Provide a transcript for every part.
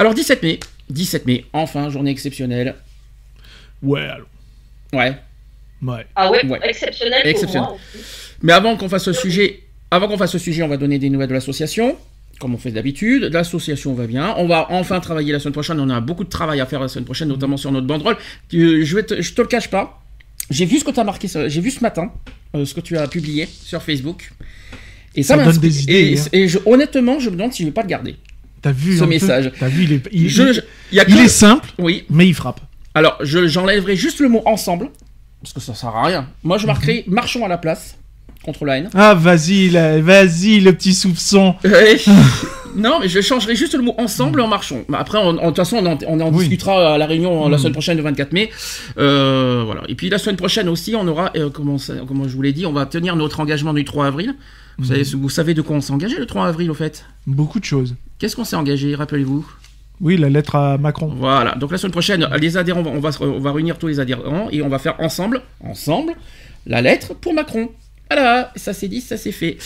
Alors 17 mai, 17 mai, enfin journée exceptionnelle. Ouais, alors. Ouais. Ouais. Ah ouais, Ouais. exceptionnel, Exceptionnel. pour moi. aussi. Mais avant qu'on fasse ce sujet, avant qu'on fasse ce sujet, on va donner des nouvelles de l'association, comme on fait d'habitude. L'association va bien. On va enfin travailler la semaine prochaine. On a beaucoup de travail à faire la semaine prochaine, notamment sur notre banderole. Euh, je vais te, je te le cache pas. J'ai vu ce que tu as marqué, j'ai vu ce matin euh, ce que tu as publié sur Facebook. Et ça, Ça donne des idées, Et, hein. et je- honnêtement, je me demande si je vais pas le garder. T'as vu Ce message. T'as vu, il est, il, Je- je- il y a il que- est simple, Oui. mais il frappe. Alors, je- j'enlèverai juste le mot ensemble, parce que ça sert à rien. Moi, je marquerai Mhm. marchons à la place contre la haine. Ah, vas-y, vas-y, le petit soupçon. Non, mais je changerai juste le mot ensemble en marchant. Mais Après, de toute façon, on en, on en Oui. discutera à la réunion la Mm. semaine prochaine, le 24 mai. Euh, voilà. Et puis la semaine prochaine aussi, on aura, euh, comment, je vous l'ai dit, on va tenir notre engagement du 3 avril. Vous, savez, vous savez de quoi on s'est engagé le 3 avril, au fait? Beaucoup de choses. Qu'est-ce qu'on s'est engagé, rappelez-vous? Oui, la lettre à Macron. Voilà, donc la semaine prochaine, les adhérents, on va, on va réunir tous les adhérents et on va faire ensemble, ensemble, la lettre pour Macron. Voilà, ça c'est dit, ça c'est fait.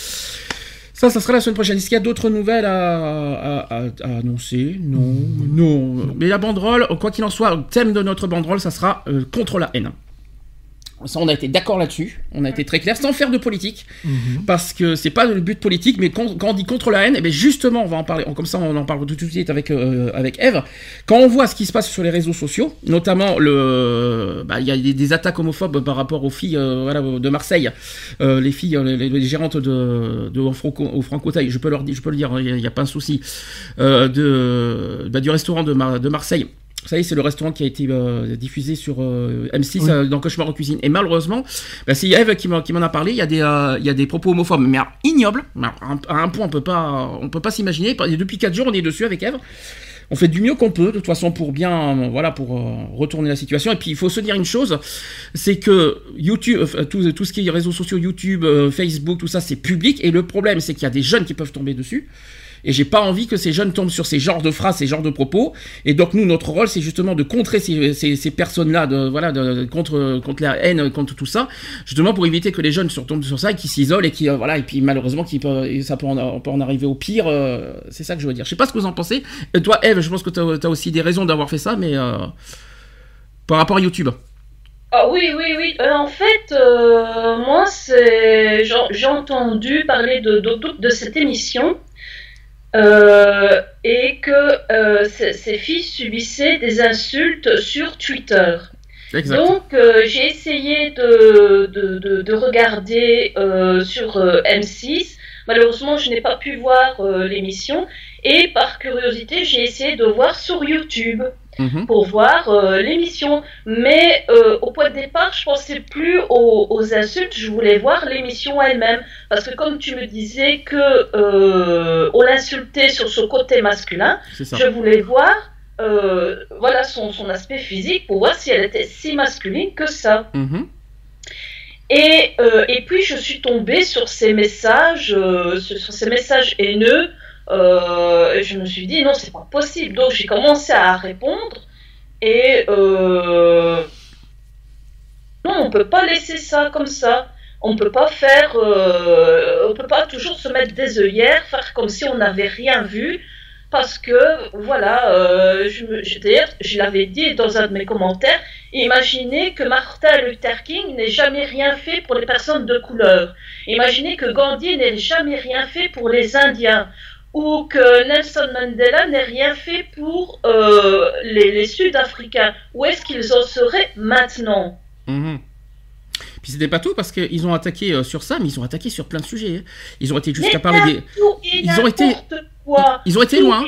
Ça, ça sera la semaine prochaine. Est-ce qu'il y a d'autres nouvelles à, à- à- à annoncer? Non, non. Mais la banderole, quoi qu'il en soit, le thème de notre banderole, ça sera euh, contre la haine. Ça, on a été d'accord là-dessus. On a été très clair, sans faire de politique, Mhm. parce que c'est pas le but politique. Mais quand, on dit contre la haine, eh bien justement, on va en parler. Comme ça, on en parle tout de suite avec euh, avec Eve. Quand on voit ce qui se passe sur les réseaux sociaux, notamment le, bah, il y a des, des attaques homophobes par rapport aux filles, euh, voilà, de Marseille, Euh, les filles, les, les gérantes de, de au Franco, au je peux leur dire, je peux le dire, il n'y a, pas un souci, euh, de, bah, du restaurant de, Mar- de Marseille. Vous savez, c'est le restaurant qui a été euh, diffusé sur euh, M6 Oui. euh, dans Cauchemar en cuisine. Et malheureusement, bah, c'est Eve qui m'en a parlé. Il y a des, euh, il y a des propos homophobes, mais alors, ignobles. Mais alors, À un, point, on peut pas, on peut pas s'imaginer. Et depuis 4 jours, on est dessus avec Eve. On fait du mieux qu'on peut, de toute façon, pour bien, voilà, pour euh, retourner la situation. Et puis, il faut se dire une chose, c'est que YouTube, euh, tout, tout ce qui est réseaux sociaux, YouTube, euh, Facebook, tout ça, c'est public. Et le problème, c'est qu'il y a des jeunes qui peuvent tomber dessus. Et j'ai pas envie que ces jeunes tombent sur ces genres de phrases, ces genres de propos. Et donc nous, notre rôle, c'est justement de contrer ces, ces, personnes-là, de voilà, contre contre la haine, contre tout ça, justement pour éviter que les jeunes se retombent sur ça et qu'ils s'isolent et qui euh, voilà et puis malheureusement qui peut, ça peut en, peut en arriver au pire. euh, c'est ça que je veux dire. Je sais pas ce que vous en pensez. Et toi, Eve, je pense que tu as, aussi des raisons d'avoir fait ça, mais euh, par rapport à YouTube. Ah oui, oui, oui. Euh, en fait, euh, moi, j'ai entendu parler de- de cette émission euh, et que euh, ces, ces filles subissaient des insultes sur Twitter. Exact. Donc, euh, j'ai essayé de, de, de, de regarder euh, sur euh, M6. Malheureusement, je n'ai pas pu voir l'émission. Et par curiosité, j'ai essayé de voir sur YouTube Mhm. pour voir euh, l'émission. Mais euh, au point de départ, je pensais plus aux, aux insultes, je voulais voir l'émission elle-même. Parce que comme tu me disais que euh, on l'insultait sur ce côté masculin, je voulais voir voilà son, son aspect physique pour voir si elle était si masculine que ça. Mhm. Et, et puis je suis tombée sur ces messages, sur ces messages haineux. Euh, je me suis dit non, c'est pas possible. Donc j'ai commencé à répondre. Et euh, non, on peut pas laisser ça comme ça. On peut pas faire, euh, on peut pas toujours se mettre des œillères, faire comme si on n'avait rien vu, parce que voilà, euh, je, je l'avais dit dans un de mes commentaires. Imaginez que Martin Luther King n'ait jamais rien fait pour les personnes de couleur. Imaginez que Gandhi n'ait jamais rien fait pour les Indiens. Ou que Nelson Mandela n'ait rien fait pour euh, les, les Sud-Africains. Où est-ce qu'ils en seraient maintenant? Mhm. Puis c'était pas tout parce qu'ils ont attaqué euh, sur ça, mais ils ont attaqué sur plein de sujets. hein. Ils ont été jusqu'à parler des. Ils ont été-. Ils ont loin.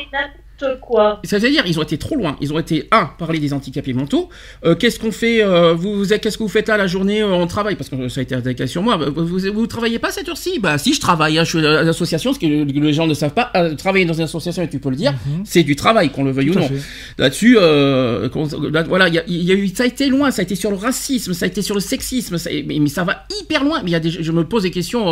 Quoi. C'est-à-dire, ils ont été trop loin. Ils ont été, un, parler des handicapés mentaux. Euh, qu'est-ce qu'on fait euh, vous, Qu'est-ce que vous faites là la journée euh, On travaille parce que ça a été attaqué sur moi. Vous, vous, vous travaillez pas cette heure-ci? Bah si, je travaille. hein, je suis à l'association. Ce que le- les gens ne savent pas, euh, travailler dans une association, et tu peux le dire, c'est du travail, qu'on le veuille Tout ou à non. fait. là-dessus, euh, là, voilà, il y a, y a eu, ça a été loin, ça a été sur le racisme, ça a été sur le sexisme, ça- mais, mais ça va hyper loin. Mais il y a des, je me pose des questions.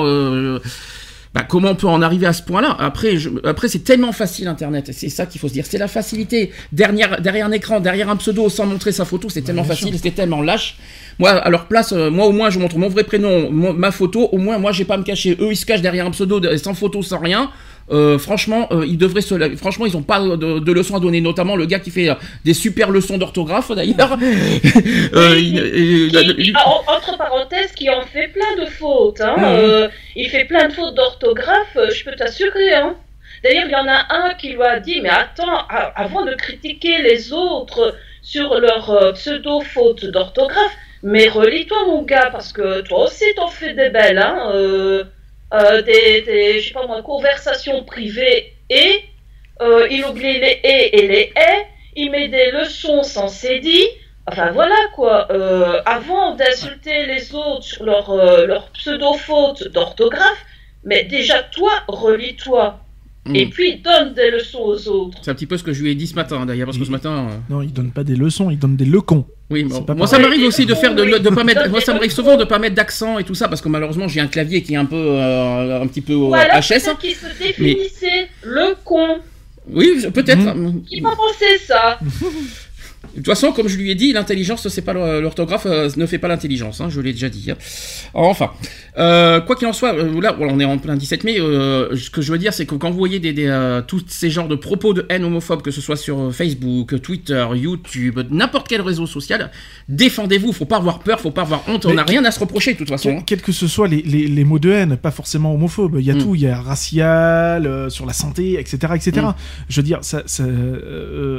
Bah, comment on peut en arriver à ce point-là? Après, je- après c'est tellement facile Internet. C'est ça qu'il faut se dire. C'est la facilité. Derrière, derrière un écran, derrière un pseudo, sans montrer sa photo, c'est tellement facile, c'est tellement lâche. Moi, à leur place, euh, moi au moins, je montre mon vrai prénom, mon- ma photo. Au moins, moi, j'ai pas à me cacher. Eux, ils se cachent derrière un pseudo, de- sans photo, sans rien. Euh, franchement, euh, ils devraient se. Franchement, ils ont pas de, de leçons à donner. Notamment le gars qui fait euh, des super leçons d'orthographe d'ailleurs. Entre parenthèses, qui en fait plein de fautes. Hein. Euh, il fait plein de fautes d'orthographe, je peux t'assurer. Hein. D'ailleurs, il y en a un qui lui a dit, mais attends, avant de critiquer les autres sur leur pseudo-fautes d'orthographe, mais relis-toi mon gars, parce que toi aussi t'en fais des belles. Hein. Euh, des, des, je sais pas moi, conversations privées et euh, il oublie les et et les et, il met des leçons sans dit. Enfin voilà quoi, euh, avant d'insulter les autres sur leur, euh, leur pseudo-faute d'orthographe, mais déjà toi, relis-toi. Et puis donne des leçons aux autres. C'est un petit peu ce que je lui ai dit ce matin d'ailleurs, parce que ce matin. euh, Non, il donne pas des leçons, il donne des lecons. Oui, bon, pas moi ça m'arrive aussi de faire de, de pas mettre, moi ça m'arrive souvent de pas mettre d'accent et tout ça parce que malheureusement j'ai un clavier qui est un peu euh, un petit peu euh, HS. peut-être qu'il se définissait le con. Oui, peut-être. Qui m'a pensé ça? De toute façon, comme je lui ai dit, l'intelligence c'est pas l'orthographe euh, ne fait pas l'intelligence. hein, je l'ai déjà dit. hein. Enfin, euh, quoi qu'il en soit, euh, là on est en plein 17 mai. euh, ce que je veux dire, c'est que quand vous voyez des, des, tous ces genres de propos de haine homophobe, que ce soit sur Facebook, Twitter, YouTube, n'importe quel réseau social, défendez-vous. Faut pas avoir peur, faut pas avoir honte. on n'a rien à se reprocher de toute façon. Quel- hein. Quels que ce soit les, les- les mots de haine, pas forcément homophobes, il y a Mm. tout, il y a racial, sur la santé, etc. etc. Mm. Je veux dire, ça, ça,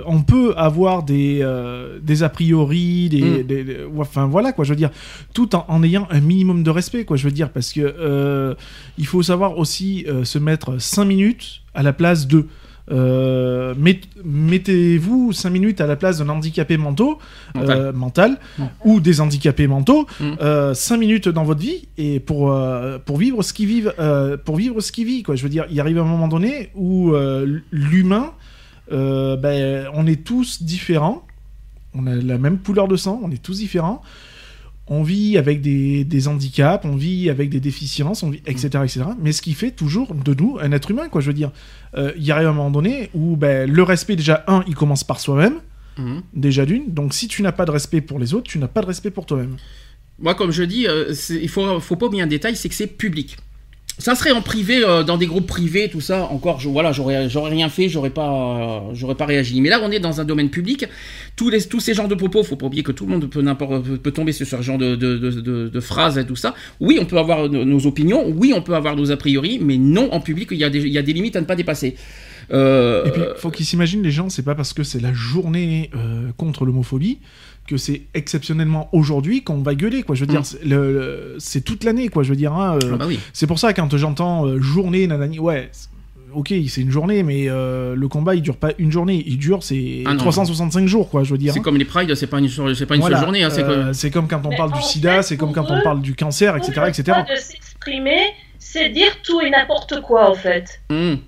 on peut avoir des, euh, des a priori, des, Mm. des- des- enfin voilà quoi, je veux dire, tout en, en ayant un minimum de respect, quoi, je veux dire, parce que euh, il faut savoir aussi euh, se mettre 5 minutes à la place de. Euh, met- Mettez-vous 5 minutes à la place d'un handicapé mentaux, Mental. euh, mental Mm. ou des handicapés mentaux, Mm. 5 minutes dans votre vie et pour, pour vivre ce qu'ils vivent, pour vivre ce qu'ils vivent, quoi. Je veux dire, il arrive un moment donné où l'humain, ben, on est tous différents, on a la même couleur de sang, on est tous différents. On vit avec des, des handicaps, on vit avec des déficiences, on vit, etc., etc. Mais ce qui fait toujours de nous un être humain, quoi. Je veux dire, Euh, il y arrive un moment donné où ben, le respect, déjà, un, il commence par soi-même, Mhm. déjà d'une. Donc, si tu n'as pas de respect pour les autres, tu n'as pas de respect pour toi-même. Moi, comme je dis, euh, il faut, faut pas oublier un détail, c'est que c'est public. Ça serait en privé, euh, dans des groupes privés, tout ça. Encore, je, voilà, j'aurais, j'aurais rien fait, j'aurais pas, euh, j'aurais pas réagi. Mais là, on est dans un domaine public. Tous ces genres de propos, faut pas oublier que tout le monde peut n'importe, peut, tomber sur ce genre de, de, phrases et tout ça. Oui, on peut avoir nos, opinions. Oui, on peut avoir nos a priori, mais non en public. Il y a des, y a des limites à ne pas dépasser. Euh, Et puis, faut qu'ils s'imaginent, les gens, c'est pas parce que c'est la journée euh, contre l'homophobie que c'est exceptionnellement aujourd'hui qu'on va gueuler, quoi. Je veux dire, c'est le- le- c'est toute l'année, quoi. Je veux dire, hein, euh, ah bah oui. c'est pour ça quand j'entends euh, journée, nanani, ouais. Ok, c'est une journée, mais euh, le combat il dure pas une journée, il dure c'est Ah non. 365 jours, quoi. Je veux dire. C'est hein. comme les prides, c'est pas une, seule- c'est pas une Voilà, seule journée. hein, c'est euh, quoi- c'est comme quand on Mais parle du en sida, fait, c'est comme quand on eux, parle du cancer, etc., Pour le etc. droit de s'exprimer, c'est dire tout et n'importe quoi en fait. Hum.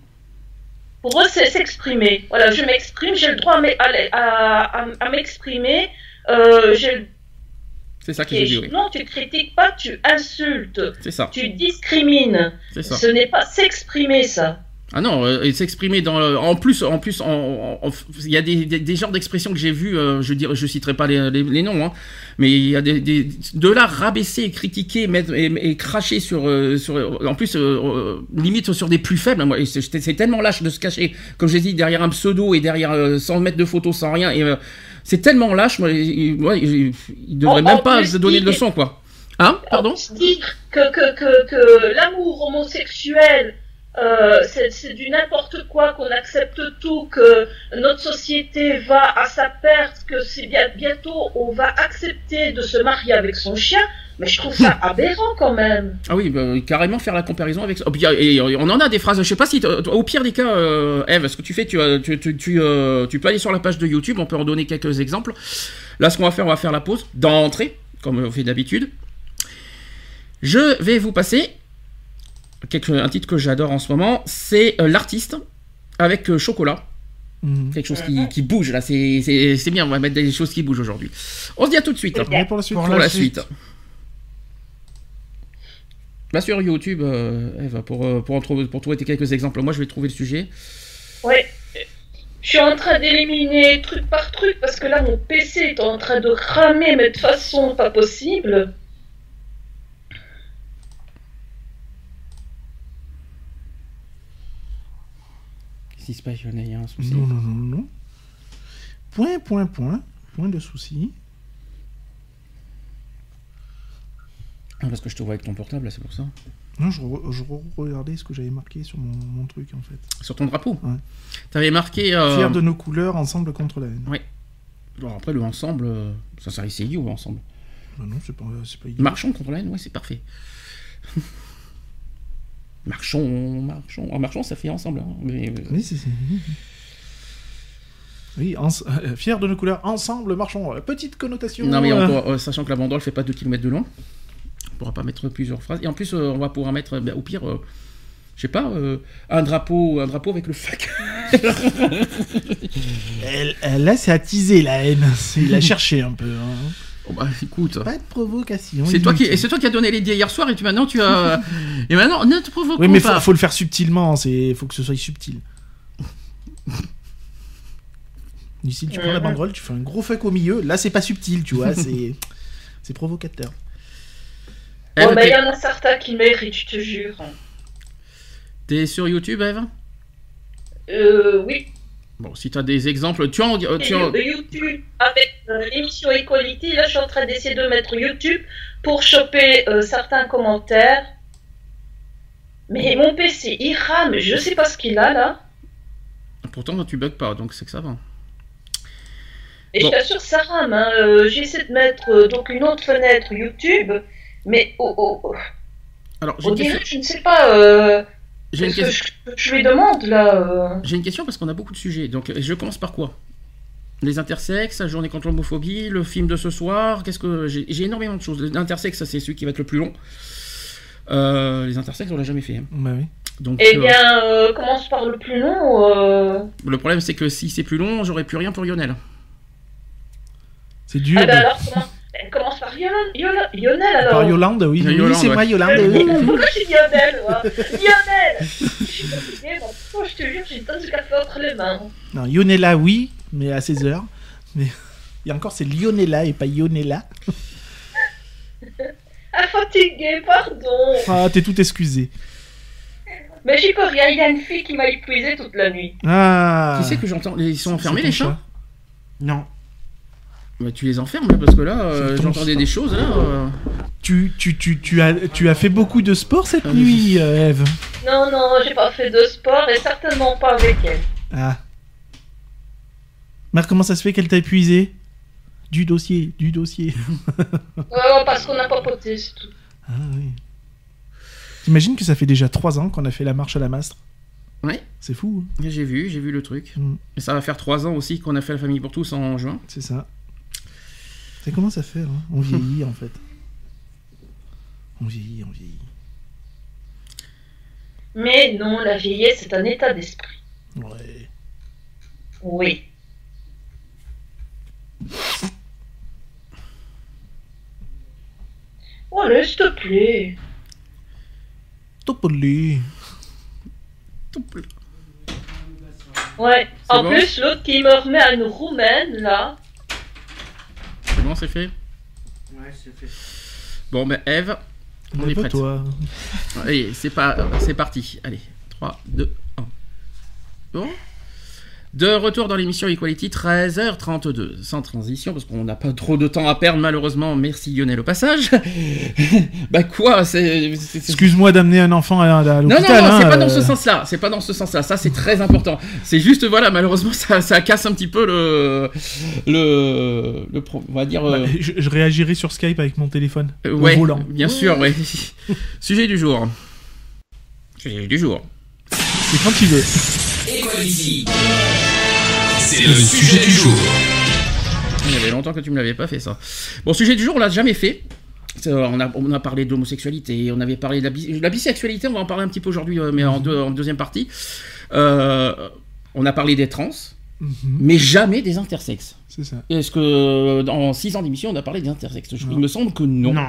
Pour eux, c'est s'exprimer. Voilà, je m'exprime, j'ai le droit à, m'e- à- à- à- à m'exprimer. Euh, le- C'est ça que j'ai dit, oui. Non, tu critiques pas, tu insultes, C'est ça, tu discrimines. c'est ça. Ce n'est pas s'exprimer, ça. Ah non, euh, s'exprimer dans le- en plus en plus il y a des, des, des genres d'expressions que j'ai vues euh, je dirais je citerai pas les, les, les noms hein, mais il y a des, des de là rabaisser critiquer mettre et, et cracher sur euh, sur en plus limite sur des plus faibles moi c'est tellement lâche de se cacher comme j'ai dit derrière un pseudo et derrière sans mettre de photos sans rien et c'est tellement lâche moi il, moi, il, il devrait En- même en pas se donner de leçons quoi. Hein? Pardon? dit que, que, que, que l'amour homosexuel, euh, c'est du n'importe quoi, qu'on accepte tout, que notre société va à sa perte, que c'est bien, bientôt on va accepter de se marier avec son chien. Mais je trouve ça aberrant quand même. Ah oui, bah, carrément faire la comparaison avec. Oh, et, et on en a des phrases. Je sais pas si, au pire des cas, euh, Eve, ce que tu fais, tu, tu, tu, euh, tu peux aller sur la page de YouTube. On peut en donner quelques exemples. Là, ce qu'on va faire, on va faire la pause d'entrée, comme on fait d'habitude. Je vais vous passer quelque, un titre que j'adore en ce moment. C'est euh, l'artiste avec euh, Chocolat. Mhm. Quelque chose qui, qui bouge là, c'est c'est- c'est bien, on va mettre des choses qui bougent aujourd'hui. On se dit à tout de suite. On est pour la suite. Pour la suite. Va sur YouTube, euh, Eve, pour, euh, pour, en trouver, pour trouver tes quelques exemples. Moi, je vais trouver le sujet. Ouais. Je suis en train d'éliminer truc par truc parce que là, mon PC est en train de ramer, mais de façon pas possible. Il y a un souci. Non, non, non, non, non. Point, point, point. Point de souci. Ah, parce que je te vois avec ton portable, là, c'est pour ça. Non, je, re- je re- regardais ce que j'avais marqué sur mon, mon truc, en fait. Sur ton drapeau. Ouais. T'avais marqué. euh, Fier de nos couleurs, ensemble contre la haine. bon, après, le ensemble, euh, ça serait c'est idiot, ensemble. Bah non, c'est pas, pas idiot. Marchons contre la haine, ouais, c'est parfait. marchons, marchons. Ah, marchons, ça fait ensemble. hein, mais, euh, Oui, c'est... Oui, ens- euh, fier de nos couleurs, ensemble, marchons. Euh, Petite connotation. Non, mais euh, encore, euh, sachant que la banderole fait pas 2 km de long, on pourra pas mettre plusieurs phrases. Et en plus, euh, on va pouvoir mettre, ben, au pire, euh, je sais pas, euh, un drapeau un drapeau avec le fuck. là, c'est attisé la haine. Il a cherché un peu. hein. Bon, bah, écoute. Pas de provocation. C'est toi, qui, inutile. et c'est toi qui as donné l'idée hier soir et tu maintenant tu as. et maintenant, ne te provoque Oui, mais pas. faut, faut le faire subtilement. C'est, faut que ce soit subtil. Ici, tu prends la Mhm. banderole, tu fais un gros fuck au milieu. Là, c'est pas subtil, tu vois. c'est, c'est provocateur. Eve, Bon, bah, il y en a certains qui méritent, je te jure. T'es sur YouTube, Eve? Euh, oui. Bon, si tu as des exemples, tu en. euh, Tu en... YouTube avec euh, l'émission Equality. Là, je suis en train d'essayer de mettre YouTube pour choper euh, certains commentaires. Mais mon PC, il rame. Je sais pas ce qu'il a là. Pourtant, tu bugs pas, donc c'est que ça va. Et Bon. je t'assure, ça rame. Hein. Euh, essayé de mettre donc une autre fenêtre YouTube. Mais oh, oh, oh. Alors, on dirait, je ne sais pas j'ai une question- je, je lui demande là. euh. j'ai une question parce qu'on a beaucoup de sujets. Donc, je commence par quoi? Les intersexes, la journée contre l'homophobie, le film de ce soir. Qu'est-ce que j'ai énormément de choses. Les intersexes, ça, c'est celui qui va être le plus long. Euh, les intersexes, on l'a jamais fait. hein. Bah oui. Donc, Eh euh, bien, euh, commence par le plus long. euh. le problème, c'est que si c'est plus long, j'aurai plus rien pour Lionel. C'est dur. Ah bah alors, commence par Lionel, alors. Par Yolande, oui. Oui, Yolande, c'est ouais. moi, Yolande. Oui. Pourquoi je dis Lionel moi Lionel Je suis fatiguée, moi. Oh, je te jure, j'ai tasse de café entre les mains. Non, Yonella, oui, mais à 16h. Mais il y a encore, c'est Lionella et pas Yonella. Ah, fatiguée, pardon. Ah, t'es tout excusé. Mais j'y peux rien, il y a une fille qui m'a épuisé toute la nuit. Ah. Qui c'est que j'entends? Ils sont enfermés, les chats? chat Non. Bah, Tu les enfermes, là, parce que là, euh, j'entendais des choses, là. euh. Tu, tu, tu, tu, as, tu as fait beaucoup de sport cette Ah, nuit, euh, Eve Non, non, j'ai pas fait de sport et certainement pas avec elle. Ah. Mère, comment ça se fait qu'elle t'a épuisé? Du dossier, du dossier. Oh, parce qu'on a papoté, c'est tout. Ah oui. T'imagines que ça fait déjà 3 ans qu'on a fait la marche à la Mastre? Ouais. C'est fou, hein J'ai vu, j'ai vu le truc. Mm. Et ça va faire trois ans aussi qu'on a fait la famille pour tous en juin. c'est ça. Ça commence à faire, hein? On vieillit en fait. On vieillit, on vieillit. Mais non, la vieillesse, c'est un état d'esprit. Ouais. Oui. Oh, s'il te plaît. Topoli. Ouais. C'est En bon? plus, l'autre qui me remet à une roumaine, là. C'est bon, c'est fait Ouais, c'est fait. Bon, ben Eve, on est pas prête. toi. Allez, c'est pas, c'est parti. Allez, 3, 2, 1. Bon. De retour dans l'émission Equality, 13h32. Sans transition, parce qu'on n'a pas trop de temps à perdre, malheureusement. Merci Lionel au passage. bah quoi, c'est... c'est- c'est- Excuse-moi d'amener un enfant à, à Non, non, l'hôpital. non, c'est hein, pas dans euh, ce sens-là. C'est pas dans ce sens-là. Ça, c'est très important. C'est juste, voilà, malheureusement, ça, ça casse un petit peu le, le, le on va dire. bah, euh, je, je réagirai sur Skype avec mon téléphone. euh, ouais, volant. bien sûr, ouais. Sujet du jour. Sujet du jour. C'est quand tu veux. C'est le sujet du jour. Il y avait longtemps que tu me l'avais pas fait ça. Bon, sujet du jour, on l'a jamais fait. Euh, On a, on a parlé d'homosexualité, on avait parlé de la, bis- la bisexualité, on va en parler un petit peu aujourd'hui, euh, mais en, deux- en deuxième partie. Euh, on a parlé des trans, Mhm. mais jamais des intersexes. C'est ça. Est-ce que dans 6 ans d'émission, on a parlé des intersexes? Je-. Il me semble que non. Non.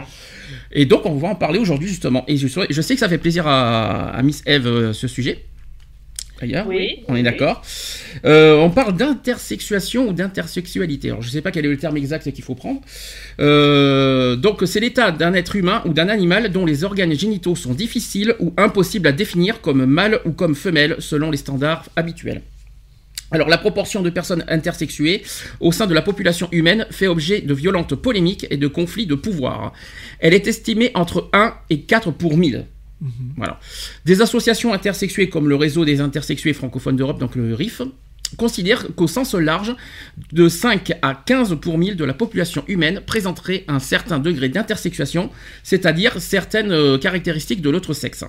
Et donc, on va en parler aujourd'hui, justement. Et je, sais- je sais que ça fait plaisir à, à Miss Eve, ce sujet. D'ailleurs, Oui, on est oui. d'accord. Euh, on parle d'intersexuation ou d'intersexualité. Alors, je ne sais pas quel est le terme exact qu'il faut prendre. Euh, donc, c'est l'état d'un être humain ou d'un animal dont les organes génitaux sont difficiles ou impossibles à définir comme mâle ou comme femelle selon les standards habituels. Alors, la proportion de personnes intersexuées au sein de la population humaine fait objet de violentes polémiques et de conflits de pouvoir. Elle est estimée entre 1 et 4 pour 1000. Voilà. Des associations intersexuées comme le réseau des intersexués francophones d'Europe, donc le RIF, considèrent qu'au sens large, de 5 à 15 pour 1000 de la population humaine présenterait un certain degré d'intersexuation, c'est-à-dire certaines euh, caractéristiques de l'autre sexe.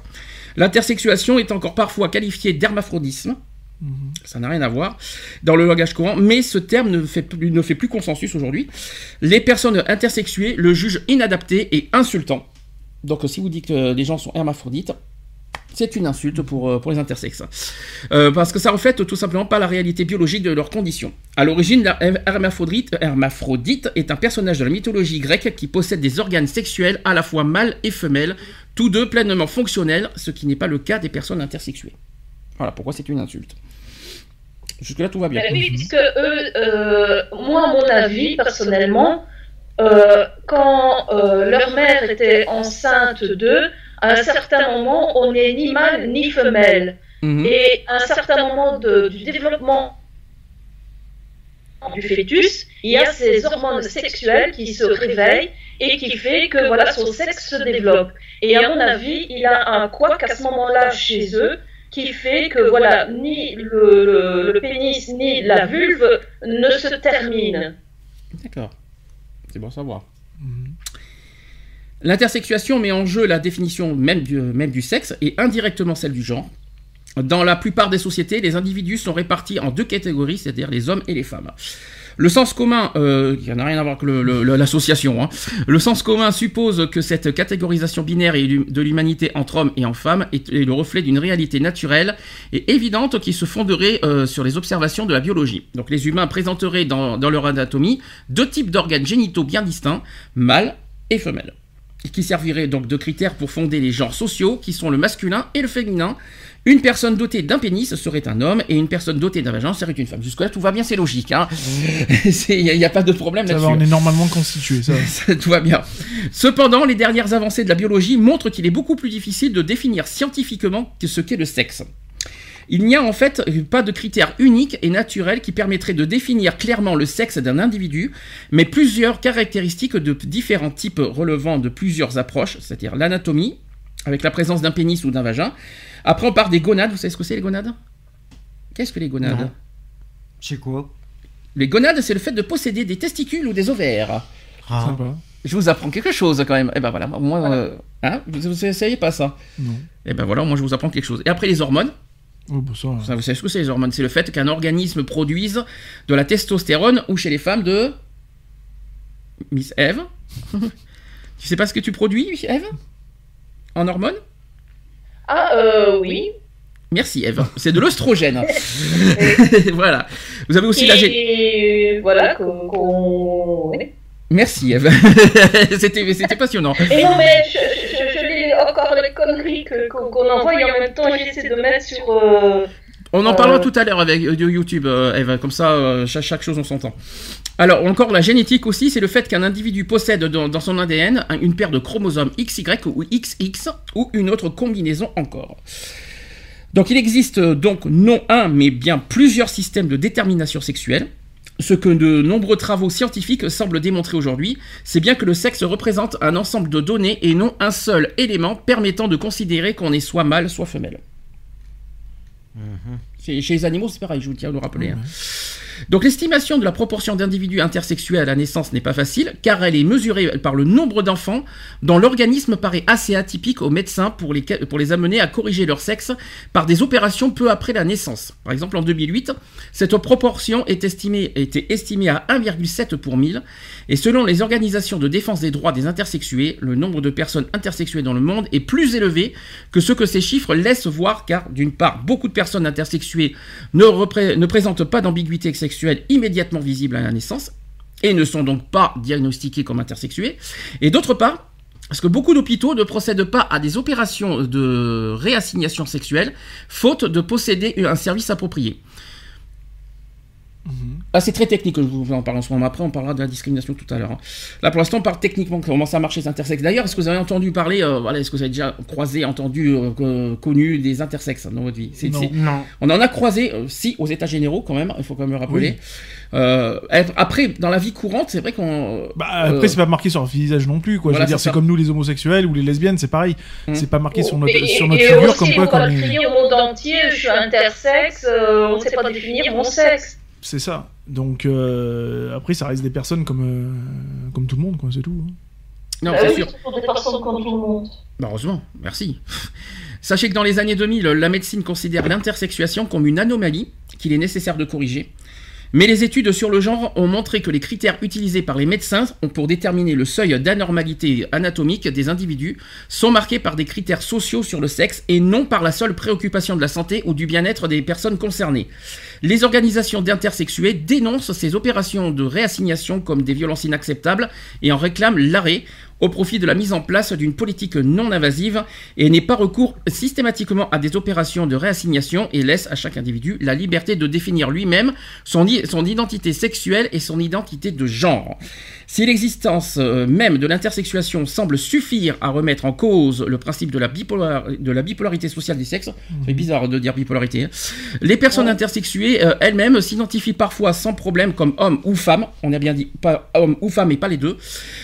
L'intersexuation est encore parfois qualifiée d'hermaphrodisme, ça n'a rien à voir dans le langage courant, mais ce terme ne fait, plus- ne fait plus consensus aujourd'hui. Les personnes intersexuées le jugent inadapté et insultant. Donc si vous dites que les gens sont hermaphrodites, c'est une insulte pour, euh, pour les intersexes. Euh, parce que ça reflète tout simplement pas la réalité biologique de leurs conditions. À l'origine, la her- hermaphrodite, hermaphrodite est un personnage de la mythologie grecque qui possède des organes sexuels à la fois mâles et femelles, tous deux pleinement fonctionnels, ce qui n'est pas le cas des personnes intersexuées. Voilà pourquoi c'est une insulte. Jusque-là, tout va bien. Euh, oui, puisque eux, euh, moi, à mon avis, personnellement, euh, quand euh, leur mère était enceinte d'eux, à un certain moment, on n'est ni mâle ni femelle. Mhm. Et à un certain moment de- du développement du fœtus, il y a ces hormones sexuelles qui se réveillent et qui fait que voilà son sexe se développe. Et à mon avis, il a un couac à ce moment-là chez eux qui fait que voilà ni le, le- le pénis ni la vulve ne se terminent. D'accord. C'est bon à savoir. Mhm. L'intersexuation met en jeu la définition même du, même du sexe et indirectement celle du genre. Dans la plupart des sociétés, les individus sont répartis en deux catégories, c'est-à-dire les hommes et les femmes. Le sens commun, euh, qui n'a rien à voir le- l'association, hein. le sens commun suppose que cette catégorisation binaire de l'humanité entre hommes et en femmes est, le reflet d'une réalité naturelle et évidente qui se fonderait euh, sur les observations de la biologie. Donc les humains présenteraient dans, leur anatomie deux types d'organes génitaux bien distincts, mâles et femelles qui servirait donc de critères pour fonder les genres sociaux, qui sont le masculin et le féminin. Une personne dotée d'un pénis serait un homme, et une personne dotée d'un vagin serait une femme. Jusque-là, tout va bien, c'est logique. hein. Il n'y a, pas de problème là-dessus. on est normalement constitué. Ça. Ça, tout va bien. Cependant, les dernières avancées de la biologie montrent qu'il est beaucoup plus difficile de définir scientifiquement que ce qu'est le sexe. Il n'y a en fait pas de critères uniques et naturels qui permettraient de définir clairement le sexe d'un individu, mais plusieurs caractéristiques de différents types relevant de plusieurs approches, c'est-à-dire l'anatomie, avec la présence d'un pénis ou d'un vagin. Après, on part des gonades. Vous savez ce que c'est les gonades? Qu'est-ce que les gonades? C'est quoi? Les gonades, c'est le fait de posséder des testicules ou des ovaires. Ah. Sympa. Je vous apprends quelque chose quand même. Et ben voilà, moi, euh, hein, vous ne savez pas ça. Non. Et ben voilà, moi je vous apprends quelque chose. Et après les hormones, Oh, bah, ça, ça, vous savez ce que c'est les hormones? C'est le fait qu'un organisme produise de la testostérone ou chez les femmes de Miss Eve. tu sais pas ce que tu produis, Eve? En hormones Ah, euh, oui. Merci Eve. C'est de l'oestrogène. voilà. Vous avez aussi la gé- Et voilà, qu'on. Merci Eve. c'était c'était passionnant. Et non, mais je, je, je lis encore les conneries qu'on envoie et en même temps j'essaie de mettre sur. euh, On en Euh, parlera tout à l'heure avec euh, de YouTube, euh, Eve, comme ça, chaque, chaque chose on s'entend. Alors, encore la génétique aussi, c'est le fait qu'un individu possède dans, dans son ADN un- une paire de chromosomes XY ou XX ou une autre combinaison encore. Donc, il existe donc non un, mais bien plusieurs systèmes de détermination sexuelle. Ce que de nombreux travaux scientifiques semblent démontrer aujourd'hui, c'est bien que le sexe représente un ensemble de données et non un seul élément permettant de considérer qu'on est soit mâle, soit femelle. C'est- Chez les animaux, c'est pareil, je vous tiens à le rappeler. hein. Donc l'estimation de la proportion d'individus intersexués à la naissance n'est pas facile, car elle est mesurée par le nombre d'enfants dont l'organisme paraît assez atypique aux médecins pour les, pour les amener à corriger leur sexe par des opérations peu après la naissance. Par exemple, en 2008, cette proportion est estimée, était estimée à 1,7 pour 1000, et selon les organisations de défense des droits des intersexués, le nombre de personnes intersexuées dans le monde est plus élevé que ce que ces chiffres laissent voir, car d'une part, beaucoup de personnes intersexuées ne, ne présentent pas d'ambiguïté sexuelle immédiatement visible à la naissance, et ne sont donc pas diagnostiquées comme intersexuées, et d'autre part, parce que beaucoup d'hôpitaux ne procèdent pas à des opérations de réassignation sexuelle, faute de posséder un service approprié. Ah, c'est très technique que je vous en parle en ce moment. Après, on parlera de la discrimination tout à l'heure. hein. Là, pour l'instant, on parle techniquement comment ça marche les intersexes. D'ailleurs, est-ce que vous avez entendu parler, euh, voilà, est-ce que vous avez déjà croisé, entendu, euh, co- connu des intersexes dans votre vie? Non. On en a croisé, euh, si, aux États généraux quand même, il faut quand même le rappeler. Euh, après, dans la vie courante, c'est vrai qu'on. Bah, après, euh, c'est pas marqué sur leur visage non plus, quoi. Voilà, je veux dire, c'est comme nous, les homosexuels ou les lesbiennes, c'est pareil. Mm. C'est pas marqué sur notre, Et- sur notre et figure aussi, comme quoi, on va est- crier au monde entier, je suis intersexe, euh, on ne sait pas définir mon sexe. C'est ça. Donc, euh, après, ça reste des personnes comme, euh, comme tout le monde, quoi, c'est tout. hein. Non, Bah c'est oui, sûr. ce sont des personnes comme tout le monde. Bah, heureusement, merci. Sachez que dans les années 2000, la médecine considère l'intersexuation comme une anomalie qu'il est nécessaire de corriger. Mais les études sur le genre ont montré que les critères utilisés par les médecins pour déterminer le seuil d'anormalité anatomique des individus sont marqués par des critères sociaux sur le sexe et non par la seule préoccupation de la santé ou du bien-être des personnes concernées. Les organisations d'intersexués dénoncent ces opérations de réassignation comme des violences inacceptables et en réclament l'arrêt au profit de la mise en place d'une politique non invasive et n'est pas recours systématiquement à des opérations de réassignation et laisse à chaque individu la liberté de définir lui-même son, son identité sexuelle et son identité de genre. Si l'existence euh, même de l'intersexuation semble suffire à remettre en cause le principe de la, bipolar- de la bipolarité sociale des sexes, c'est bizarre de dire bipolarité, hein, les personnes intersexuées euh, elles-mêmes s'identifient parfois sans problème comme hommes ou femmes, on a bien dit pas homme ou femme et pas les deux.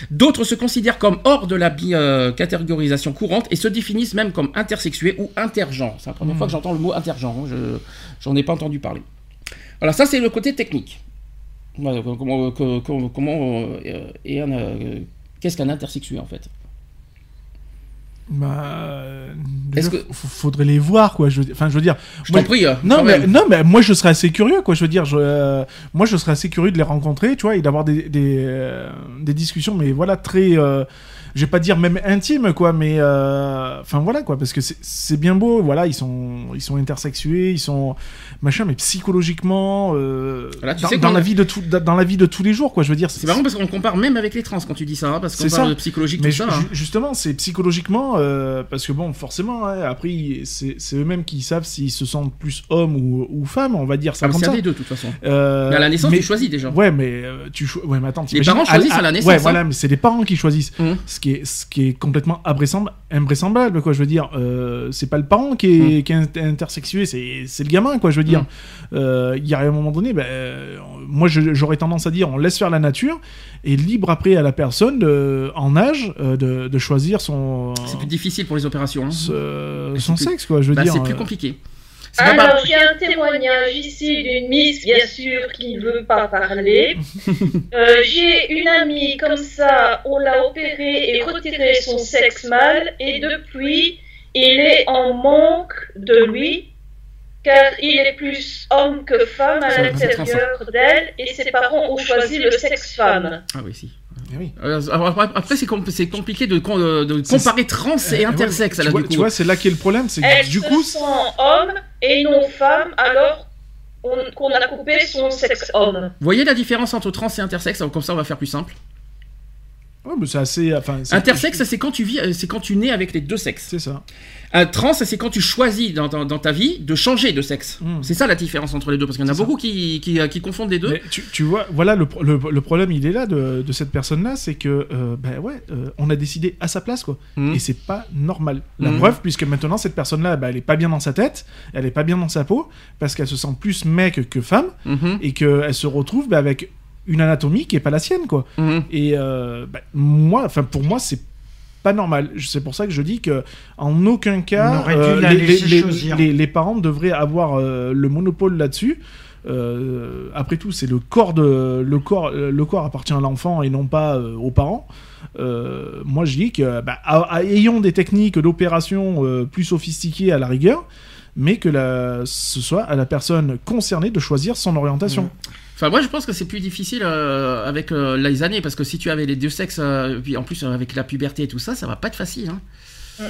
D'autres se considèrent comme hors de la bi- euh, catégorisation courante et se définissent même comme intersexués ou intergenres. C'est la première Mhm. fois que j'entends le mot intergenre, hein, je j'en ai pas entendu parler. Voilà, ça c'est le côté technique. Voilà, comment comment un, euh, qu'est-ce qu'un intersexué en fait? Bah, euh, Est-ce que- faudrait les voir, quoi. Je enfin, je veux dire. Je moi- t'en prie. euh, Non mais, même. non, mais moi je serais assez curieux, quoi. Je veux dire, je, euh, moi je serais assez curieux de les rencontrer, tu vois, et d'avoir des, des, euh, des discussions, mais voilà, très. euh, je vais pas dire même intimes, quoi, mais. euh, Enfin voilà, quoi, parce que c'est- c'est bien beau, voilà, ils sont, ils sont intersexués, ils sont. Machin, mais psychologiquement. euh, Voilà, tu dans, sais dans qu'on- la vie de tout, dans la vie de tous les jours, quoi, je veux dire. C'est marrant parce qu'on compare même avec les trans quand tu dis ça, hein, parce qu'on C'est parle ça. de psychologique Mais tout ça. hein. ju- justement, c'est psychologiquement, euh, parce que bon, forcément, hein, après, c'est c'est eux-mêmes qui savent s'ils se sentent plus hommes ou, ou femmes, on va dire ça Ah, comme c'est ça. un des deux de toute façon. Euh, Mais à la naissance, mais- tu choisis déjà. Ouais, mais tu ouais, mais attends, t'imagines- parents choisissent à la naissance, Ouais, hein. voilà, mais c'est les parents qui choisissent. Mhm. Ce qui est, ce qui est complètement invraisemblable, quoi. Je veux dire, euh, c'est pas le parent qui est, qui est inter- intersexué, c'est c'est le gamin, quoi. Je veux dire, Mhm. Euh, il y a un moment donné, ben, euh, moi, je- j'aurais tendance à dire, on laisse faire la nature et libre après à la personne de- en âge euh, de, de choisir son C'est plus difficile pour les opérations. hein. ce- son plus- sexe, quoi. Je veux Bah, dire. c'est plus euh, compliqué. Alors, j'ai un témoignage ici d'une Miss, bien sûr, qui ne veut pas parler. Euh, j'ai une amie comme ça, on l'a opéré et retiré son sexe mâle, et depuis, il est en manque de lui, car il est plus homme que femme à l'intérieur d'elle, et ses parents ont choisi le sexe femme. Ah oui, si. Eh oui. Euh, alors, après, après, c'est com- c'est compliqué de, euh, de comparer trans et Eh, intersexe. ouais, là, tu, vois, tu vois, c'est là qu'est le problème, c'est que du se coup, sent homme et non femme, alors on- qu'on a coupé son sexe homme. Vous voyez la différence entre trans et intersexe Comme ça, on va faire plus simple. Ouais, mais c'est assez. Enfin, c'est- Intersexe, c'est quand tu vis, euh, c'est quand tu nais avec les deux sexes. c'est ça. Un trans, c'est quand tu choisis dans, dans- dans ta vie de changer de sexe. Mm. C'est ça la différence entre les deux, parce qu'il y en a ça. beaucoup qui, qui, euh, qui confondent les deux. Mais tu, tu vois, voilà le, pro- le, le problème, il est là de, de cette personne-là, c'est que euh, ben ouais, euh, on a décidé à sa place quoi, Mhm. et c'est pas normal. La Mhm. preuve, puisque maintenant cette personne-là, ben, elle est pas bien dans sa tête, elle est pas bien dans sa peau, parce qu'elle se sent plus mec que femme, Mhm, et qu'elle se retrouve ben, avec une anatomie qui est pas la sienne quoi. mhm. Et euh, ben, moi, enfin pour moi, c'est pas normal. C'est pour ça que je dis que en aucun cas, euh, les, laisser les- les- choisir. les- les parents devraient avoir euh, le monopole là-dessus. euh, après tout, c'est le corps de le corps le corps appartient à l'enfant et non pas euh, aux parents. Euh, moi, je dis que bah, à- à- ayons des techniques d'opération euh, plus sophistiquées à la rigueur, mais que la, ce soit à la personne concernée de choisir son orientation. Enfin, moi, je pense que c'est plus difficile euh, avec euh, les années, parce que si tu avais les deux sexes, euh, puis en plus euh, avec la puberté et tout ça, ça va pas être facile. Hein.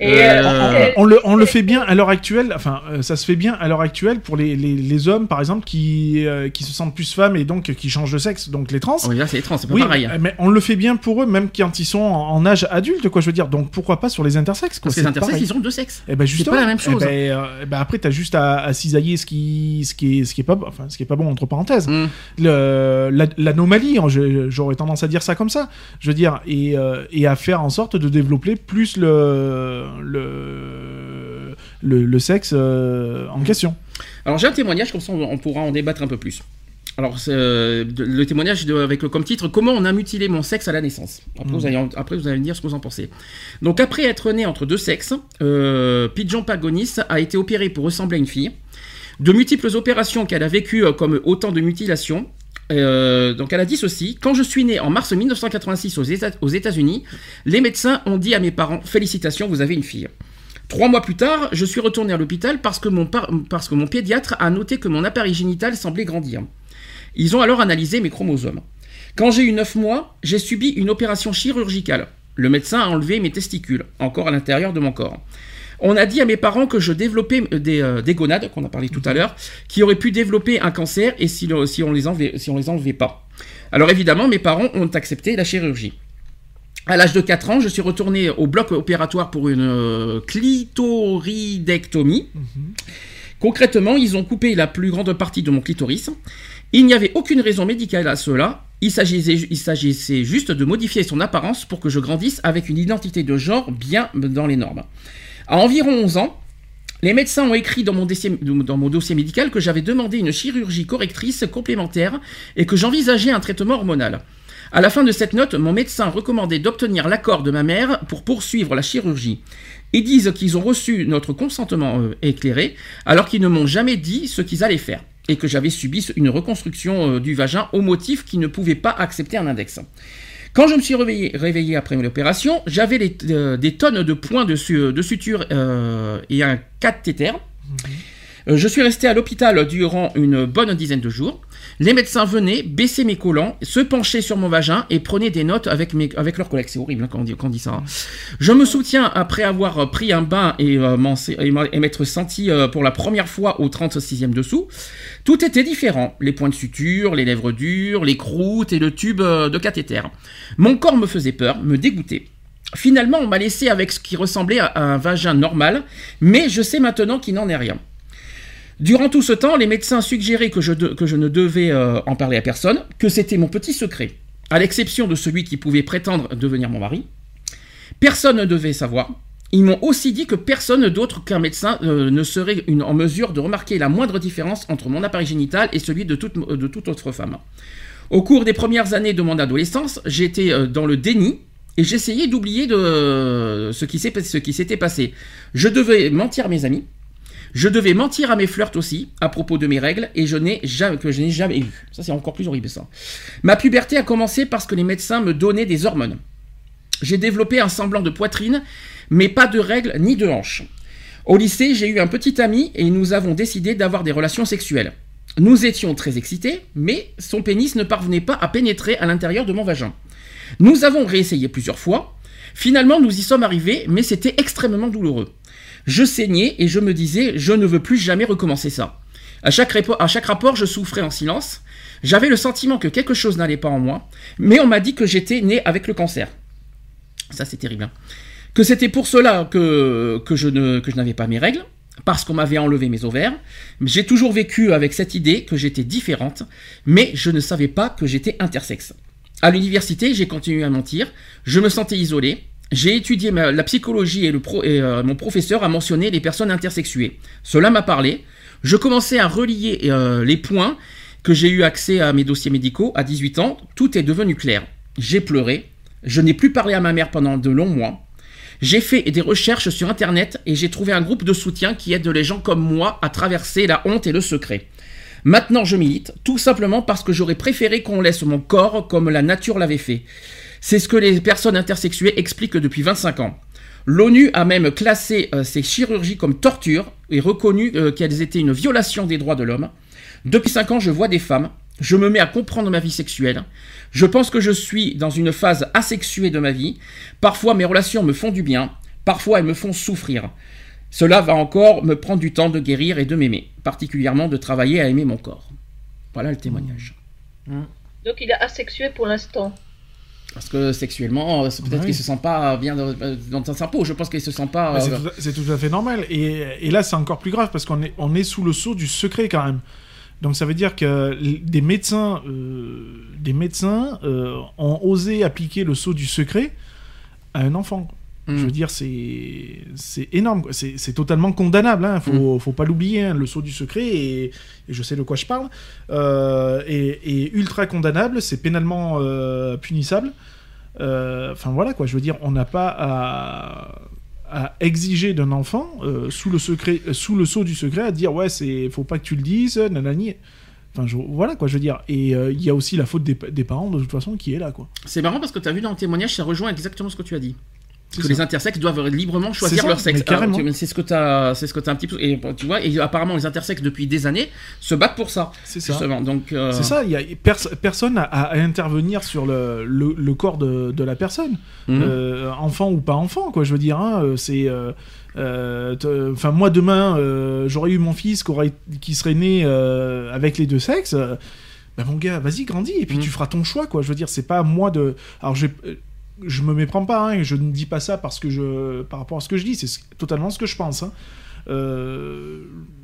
Et, Euh, euh, On le, on le fait bien à l'heure actuelle, enfin, euh, ça se fait bien à l'heure actuelle pour les, les, les hommes, par exemple, qui, euh, qui se sentent plus femmes et donc qui changent de sexe, donc les trans. Oui, là, c'est étrange, c'est pas Oui, pareil. mais on le fait bien pour eux, même quand ils sont en, en âge adulte, quoi, je veux dire. Donc pourquoi pas sur les intersexes, quoi. Parce que les c'est intersexes, pareil. ils ont deux sexes. Eh ben justement, pas la même chose. Eh ben, euh, eh ben après, t'as juste à, à cisailler ce qui, ce qui est, ce qui est pas, bon- enfin, ce qui est pas bon entre parenthèses. Mm. Le- la- L'anomalie, hein, je- j'aurais tendance à dire ça comme ça. Je veux dire, et, euh, et à faire en sorte de développer plus le, le, le, le sexe euh, en question. Alors, j'ai un témoignage, comme ça, on, on pourra en débattre un peu plus. Alors, euh, le témoignage de- avec le- comme titre Comment on a mutilé mon sexe à la naissance? Après, vous, allez, après vous allez me dire ce que vous en pensez. Donc, après être né entre deux sexes, euh, Pigeon Pagonis a été opéré pour ressembler à une fille. De multiples opérations qu'elle a vécues comme autant de mutilations. Euh, donc elle a dit ceci quand je suis né en mars 1986 aux Éta- aux États-Unis, les médecins ont dit à mes parents félicitations, vous avez une fille. Trois mois plus tard, je suis retourné à l'hôpital parce que mon par- parce que mon pédiatre a noté que mon appareil génital semblait grandir. Ils ont alors analysé mes chromosomes. Quand j'ai eu 9 mois, j'ai subi une opération chirurgicale. Le médecin a enlevé mes testicules, encore à l'intérieur de mon corps. On a dit à mes parents que je développais des, euh, des gonades, qu'on a parlé tout à l'heure, qui auraient pu développer un cancer et si, le- si on les enlevait, si on les enlevait pas. Alors évidemment, mes parents ont accepté la chirurgie. À l'âge de 4 ans, je suis retourné au bloc opératoire pour une euh, clitoridectomie. Concrètement, ils ont coupé la plus grande partie de mon clitoris. Il n'y avait aucune raison médicale à cela. Il s'agissait, il s'agissait juste de modifier son apparence pour que je grandisse avec une identité de genre bien dans les normes. À environ 11 ans, les médecins ont écrit dans mon, dossier, médical que j'avais demandé une chirurgie correctrice complémentaire et que j'envisageais un traitement hormonal. À la fin de cette note, mon médecin recommandait d'obtenir l'accord de ma mère pour poursuivre la chirurgie. Ils disent qu'ils ont reçu notre consentement euh, éclairé, alors qu'ils ne m'ont jamais dit ce qu'ils allaient faire, et que j'avais subi une reconstruction euh, du vagin au motif qu'ils ne pouvaient pas accepter un index. Quand je me suis réveillé, réveillé après l'opération, j'avais euh, des tonnes de points de, su- de suture euh, et un cathéter. Euh, Je suis resté à l'hôpital durant une bonne dizaine de jours. Les médecins venaient, baissaient mes collants, se penchaient sur mon vagin et prenaient des notes avec, leurs collègues. C'est horrible hein, quand, on dit, ça. hein. Je me soutiens après avoir euh, pris un bain et, euh, m'être senti euh, pour la première fois au 36e dessous. Tout était différent. Les points de suture, les lèvres dures, les croûtes et le tube de cathéter. Mon corps me faisait peur, me dégoûtait. Finalement, on m'a laissé avec ce qui ressemblait à un vagin normal, mais je sais maintenant qu'il n'en est rien. Durant tout ce temps, les médecins suggéraient que je, ne devais euh, en parler à personne, que c'était mon petit secret, à l'exception de celui qui pouvait prétendre devenir mon mari. Personne ne devait savoir. Ils m'ont aussi dit que personne d'autre qu'un médecin euh, ne serait en mesure de remarquer la moindre différence entre mon appareil génital et celui de toute, toute autre femme. Au cours des premières années de mon adolescence, j'étais euh, dans le déni et j'essayais d'oublier ce qui s'était passé. Je devais mentir à mes amis, je devais mentir à mes flirts aussi à propos de mes règles et je n'ai jamais que je n'ai jamais eu. Ça c'est encore plus horrible. Ma puberté a commencé parce que les médecins me donnaient des hormones. J'ai développé un semblant de poitrine, mais pas de règles ni de hanches. Au lycée, j'ai eu un petit ami et nous avons décidé d'avoir des relations sexuelles. Nous étions très excités, mais son pénis ne parvenait pas à pénétrer à l'intérieur de mon vagin. Nous avons réessayé plusieurs fois. Finalement, nous y sommes arrivés, mais c'était extrêmement douloureux. Je saignais et je me disais, je ne veux plus jamais recommencer ça. À chaque, rapport, je souffrais en silence. J'avais le sentiment que quelque chose n'allait pas en moi, mais on m'a dit que j'étais né avec le cancer. Ça, c'est terrible. hein. Que c'était pour cela que, que je n'avais pas mes règles, parce qu'on m'avait enlevé mes ovaires. J'ai toujours vécu avec cette idée que j'étais différente, mais je ne savais pas que j'étais intersexe. À l'université, j'ai continué à mentir. Je me sentais isolé. J'ai étudié la psychologie et, euh, mon professeur a mentionné les personnes intersexuées. Cela m'a parlé. Je commençais à relier euh, les points que j'ai eu accès à mes dossiers médicaux à 18 ans. Tout est devenu clair. J'ai pleuré. Je n'ai plus parlé à ma mère pendant de longs mois. J'ai fait des recherches sur Internet et j'ai trouvé un groupe de soutien qui aide les gens comme moi à traverser la honte et le secret. Maintenant, je milite, tout simplement parce que j'aurais préféré qu'on laisse mon corps comme la nature l'avait fait. C'est ce que les personnes intersexuées expliquent depuis 25 ans. L'ONU a même classé euh, ces chirurgies comme torture et reconnu euh, qu'elles étaient une violation des droits de l'homme. Depuis 5 ans, je vois des femmes, je me mets à comprendre ma vie sexuelle. Je pense que je suis dans une phase asexuée de ma vie. Parfois, mes relations me font du bien, parfois, elles me font souffrir. Cela va encore me prendre du temps de guérir et de m'aimer, particulièrement de travailler à aimer mon corps. Voilà le témoignage. Donc il est asexué pour l'instant. Parce que sexuellement, euh, peut-être Ouais. qu'il se sent pas bien dans, dans sa peau. Je pense qu'il se sent pas. Bah, c'est euh, tout, à- c'est tout à fait normal. Et, et là, c'est encore plus grave parce qu'on est, on est sous le sceau du secret quand même. Donc ça veut dire que des médecins, euh, des médecins euh, ont osé appliquer le sceau du secret à un enfant. Je veux dire, c'est énorme. C'est totalement condamnable. Hein. Faut, faut pas l'oublier. hein, Le sceau du secret, et, et je sais de quoi je parle, euh, est, est ultra condamnable. C'est pénalement euh, punissable. Euh, Enfin voilà quoi. Je veux dire, on n'a pas à, à exiger d'un enfant euh, sous le secret, euh, sous le sceau du secret, à dire ouais, c'est faut pas que tu le dises, nanani. Enfin je- voilà quoi. Je veux dire. Et euh, il y a aussi la faute des, des parents de toute façon qui est là quoi. C'est marrant parce que tu as vu dans le témoignage, ça rejoint exactement ce que tu as dit. Que ça. les intersexes doivent librement choisir ça, leur sexe. C'est ce que tu as, c'est ce que as un petit peu. Et tu vois, et apparemment les intersexes depuis des années se battent pour ça. C'est ça. Donc. euh, C'est ça, il y a pers- personne à, à intervenir sur le, le, le corps de, de la personne, mhm. Euh, enfant ou pas enfant, quoi. Je veux dire, hein, euh, c'est, euh, enfin moi demain, j'aurais eu mon fils qui, aurait, qui serait né avec les deux sexes. bah mon gars, vas-y grandis et puis Mhm. tu feras ton choix, quoi. Je veux dire, c'est pas à moi de. Alors je me méprends pas, hein, je ne dis pas ça parce que je, par rapport à ce que je dis, c'est ce- totalement ce que je pense. hein. Euh,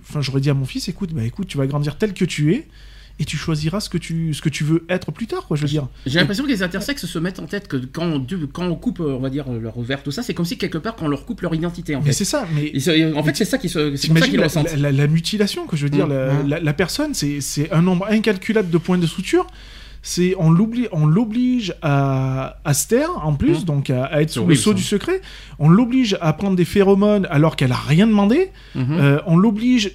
Enfin, j'aurais dit à mon fils, écoute, bah écoute, tu vas grandir tel que tu es et tu choisiras ce que tu, ce que tu veux être plus tard, quoi. Je veux dire. J'ai l'impression que les intersexes se mettent en tête que quand on, quand on coupe, on va dire, leur ovaire, tout ça, c'est comme si quelque part, quand on leur coupe leur identité, en Mais fait. c'est ça, mais en fait, c'est ça qui se, c'est ça qu'ils la, la- la- la mutilation que je veux dire, Mm. la, Mm. la- personne, c'est c'est un nombre incalculable de points de suture. C'est on l'oblige, on l'oblige à, à se taire en plus, Mm. donc à, à être sous le sceau ça. du secret. On l'oblige à prendre des phéromones alors qu'elle a rien demandé. Mhm. Euh, on l'oblige.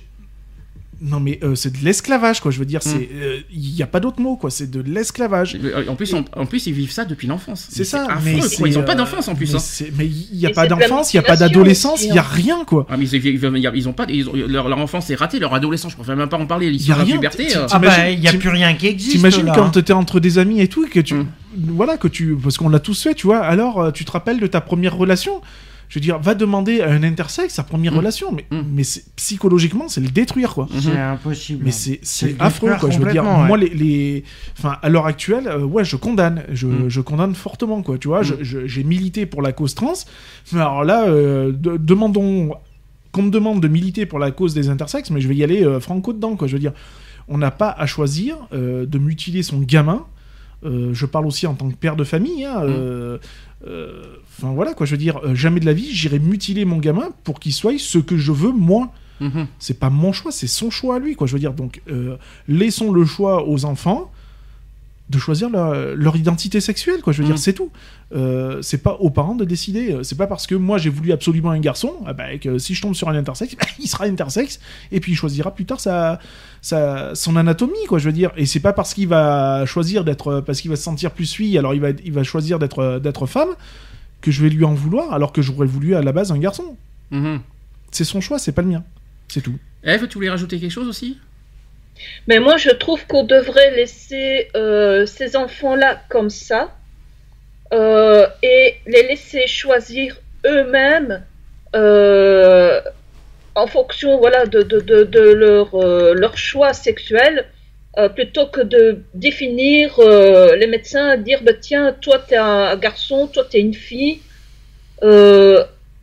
Non mais euh, c'est de l'esclavage quoi. Je veux dire, Mm. c'est il n'y a pas d'autre mot quoi. C'est de l'esclavage. En plus, en, en plus, ils vivent ça depuis l'enfance. C'est ça. affreux, mais quoi. Ils ont pas euh, d'enfance en plus. Mais hein. il n'y a pas d'enfance, il n'y a pas d'adolescence, il n'y a hein. rien quoi. Ah, mais ils, ils, ils ont pas, ils ont- leur, leur enfance est ratée, leur adolescence, je préfère même pas en parler, Y a l'histoire de la rien, euh, t- Ah bah, il n'y a plus rien qui existe T'imagines quand hein. t'étais entre des amis et tout, et que tu. Mm. Voilà, que tu. Parce qu'on l'a tous fait, tu vois. Alors, euh, tu te rappelles de ta première relation? Je veux dire, va demander à un intersexe sa première Mm. relation. Mais, Mm. mais psychologiquement, c'est le détruire, quoi. Mhm. C'est impossible. Mais c'est affreux, quoi. Je veux dire, ouais. moi, les, les- Enfin, à l'heure actuelle, euh, ouais, je condamne. Je, Mm. je condamne fortement, quoi. Tu vois, j'ai milité pour la cause trans. Mais alors là, euh, de- demandons. Qu'on me demande de militer pour la cause des intersexes, mais je vais y aller euh, franco dedans, quoi. Je veux dire, on n'a pas à choisir euh, de mutiler son gamin. Euh, je parle aussi en tant que père de famille. hein, euh, Enfin voilà quoi, je veux dire, euh, jamais de la vie, j'irai mutiler mon gamin pour qu'il soit ce que je veux moi. Mhm. C'est pas mon choix, c'est son choix à lui, quoi. Je veux dire, donc euh, laissons le choix aux enfants de choisir leur, leur identité sexuelle, quoi. Je veux dire, c'est tout. Euh, c'est pas aux parents de décider. Euh, C'est pas parce que moi j'ai voulu absolument un garçon, ah bah, que si je tombe sur un intersexe, bah, il sera intersexe et puis il choisira plus tard sa, sa, son anatomie, quoi. Je veux dire, et c'est pas parce qu'il va choisir d'être, parce qu'il va se sentir plus fille, alors il va, il va choisir d'être, d'être femme, que je vais lui en vouloir, alors que j'aurais voulu à la base un garçon. Mhm. C'est son choix, c'est pas le mien. C'est tout. Eve, tu voulais rajouter quelque chose aussi? Mais moi, je trouve qu'on devrait laisser euh, ces enfants-là comme ça euh, et les laisser choisir eux-mêmes euh, en fonction voilà, de, de, de, leur, leur choix sexuel plutôt que de définir les médecins, dire bah, tiens, toi, tu es un garçon, toi, tu es une fille.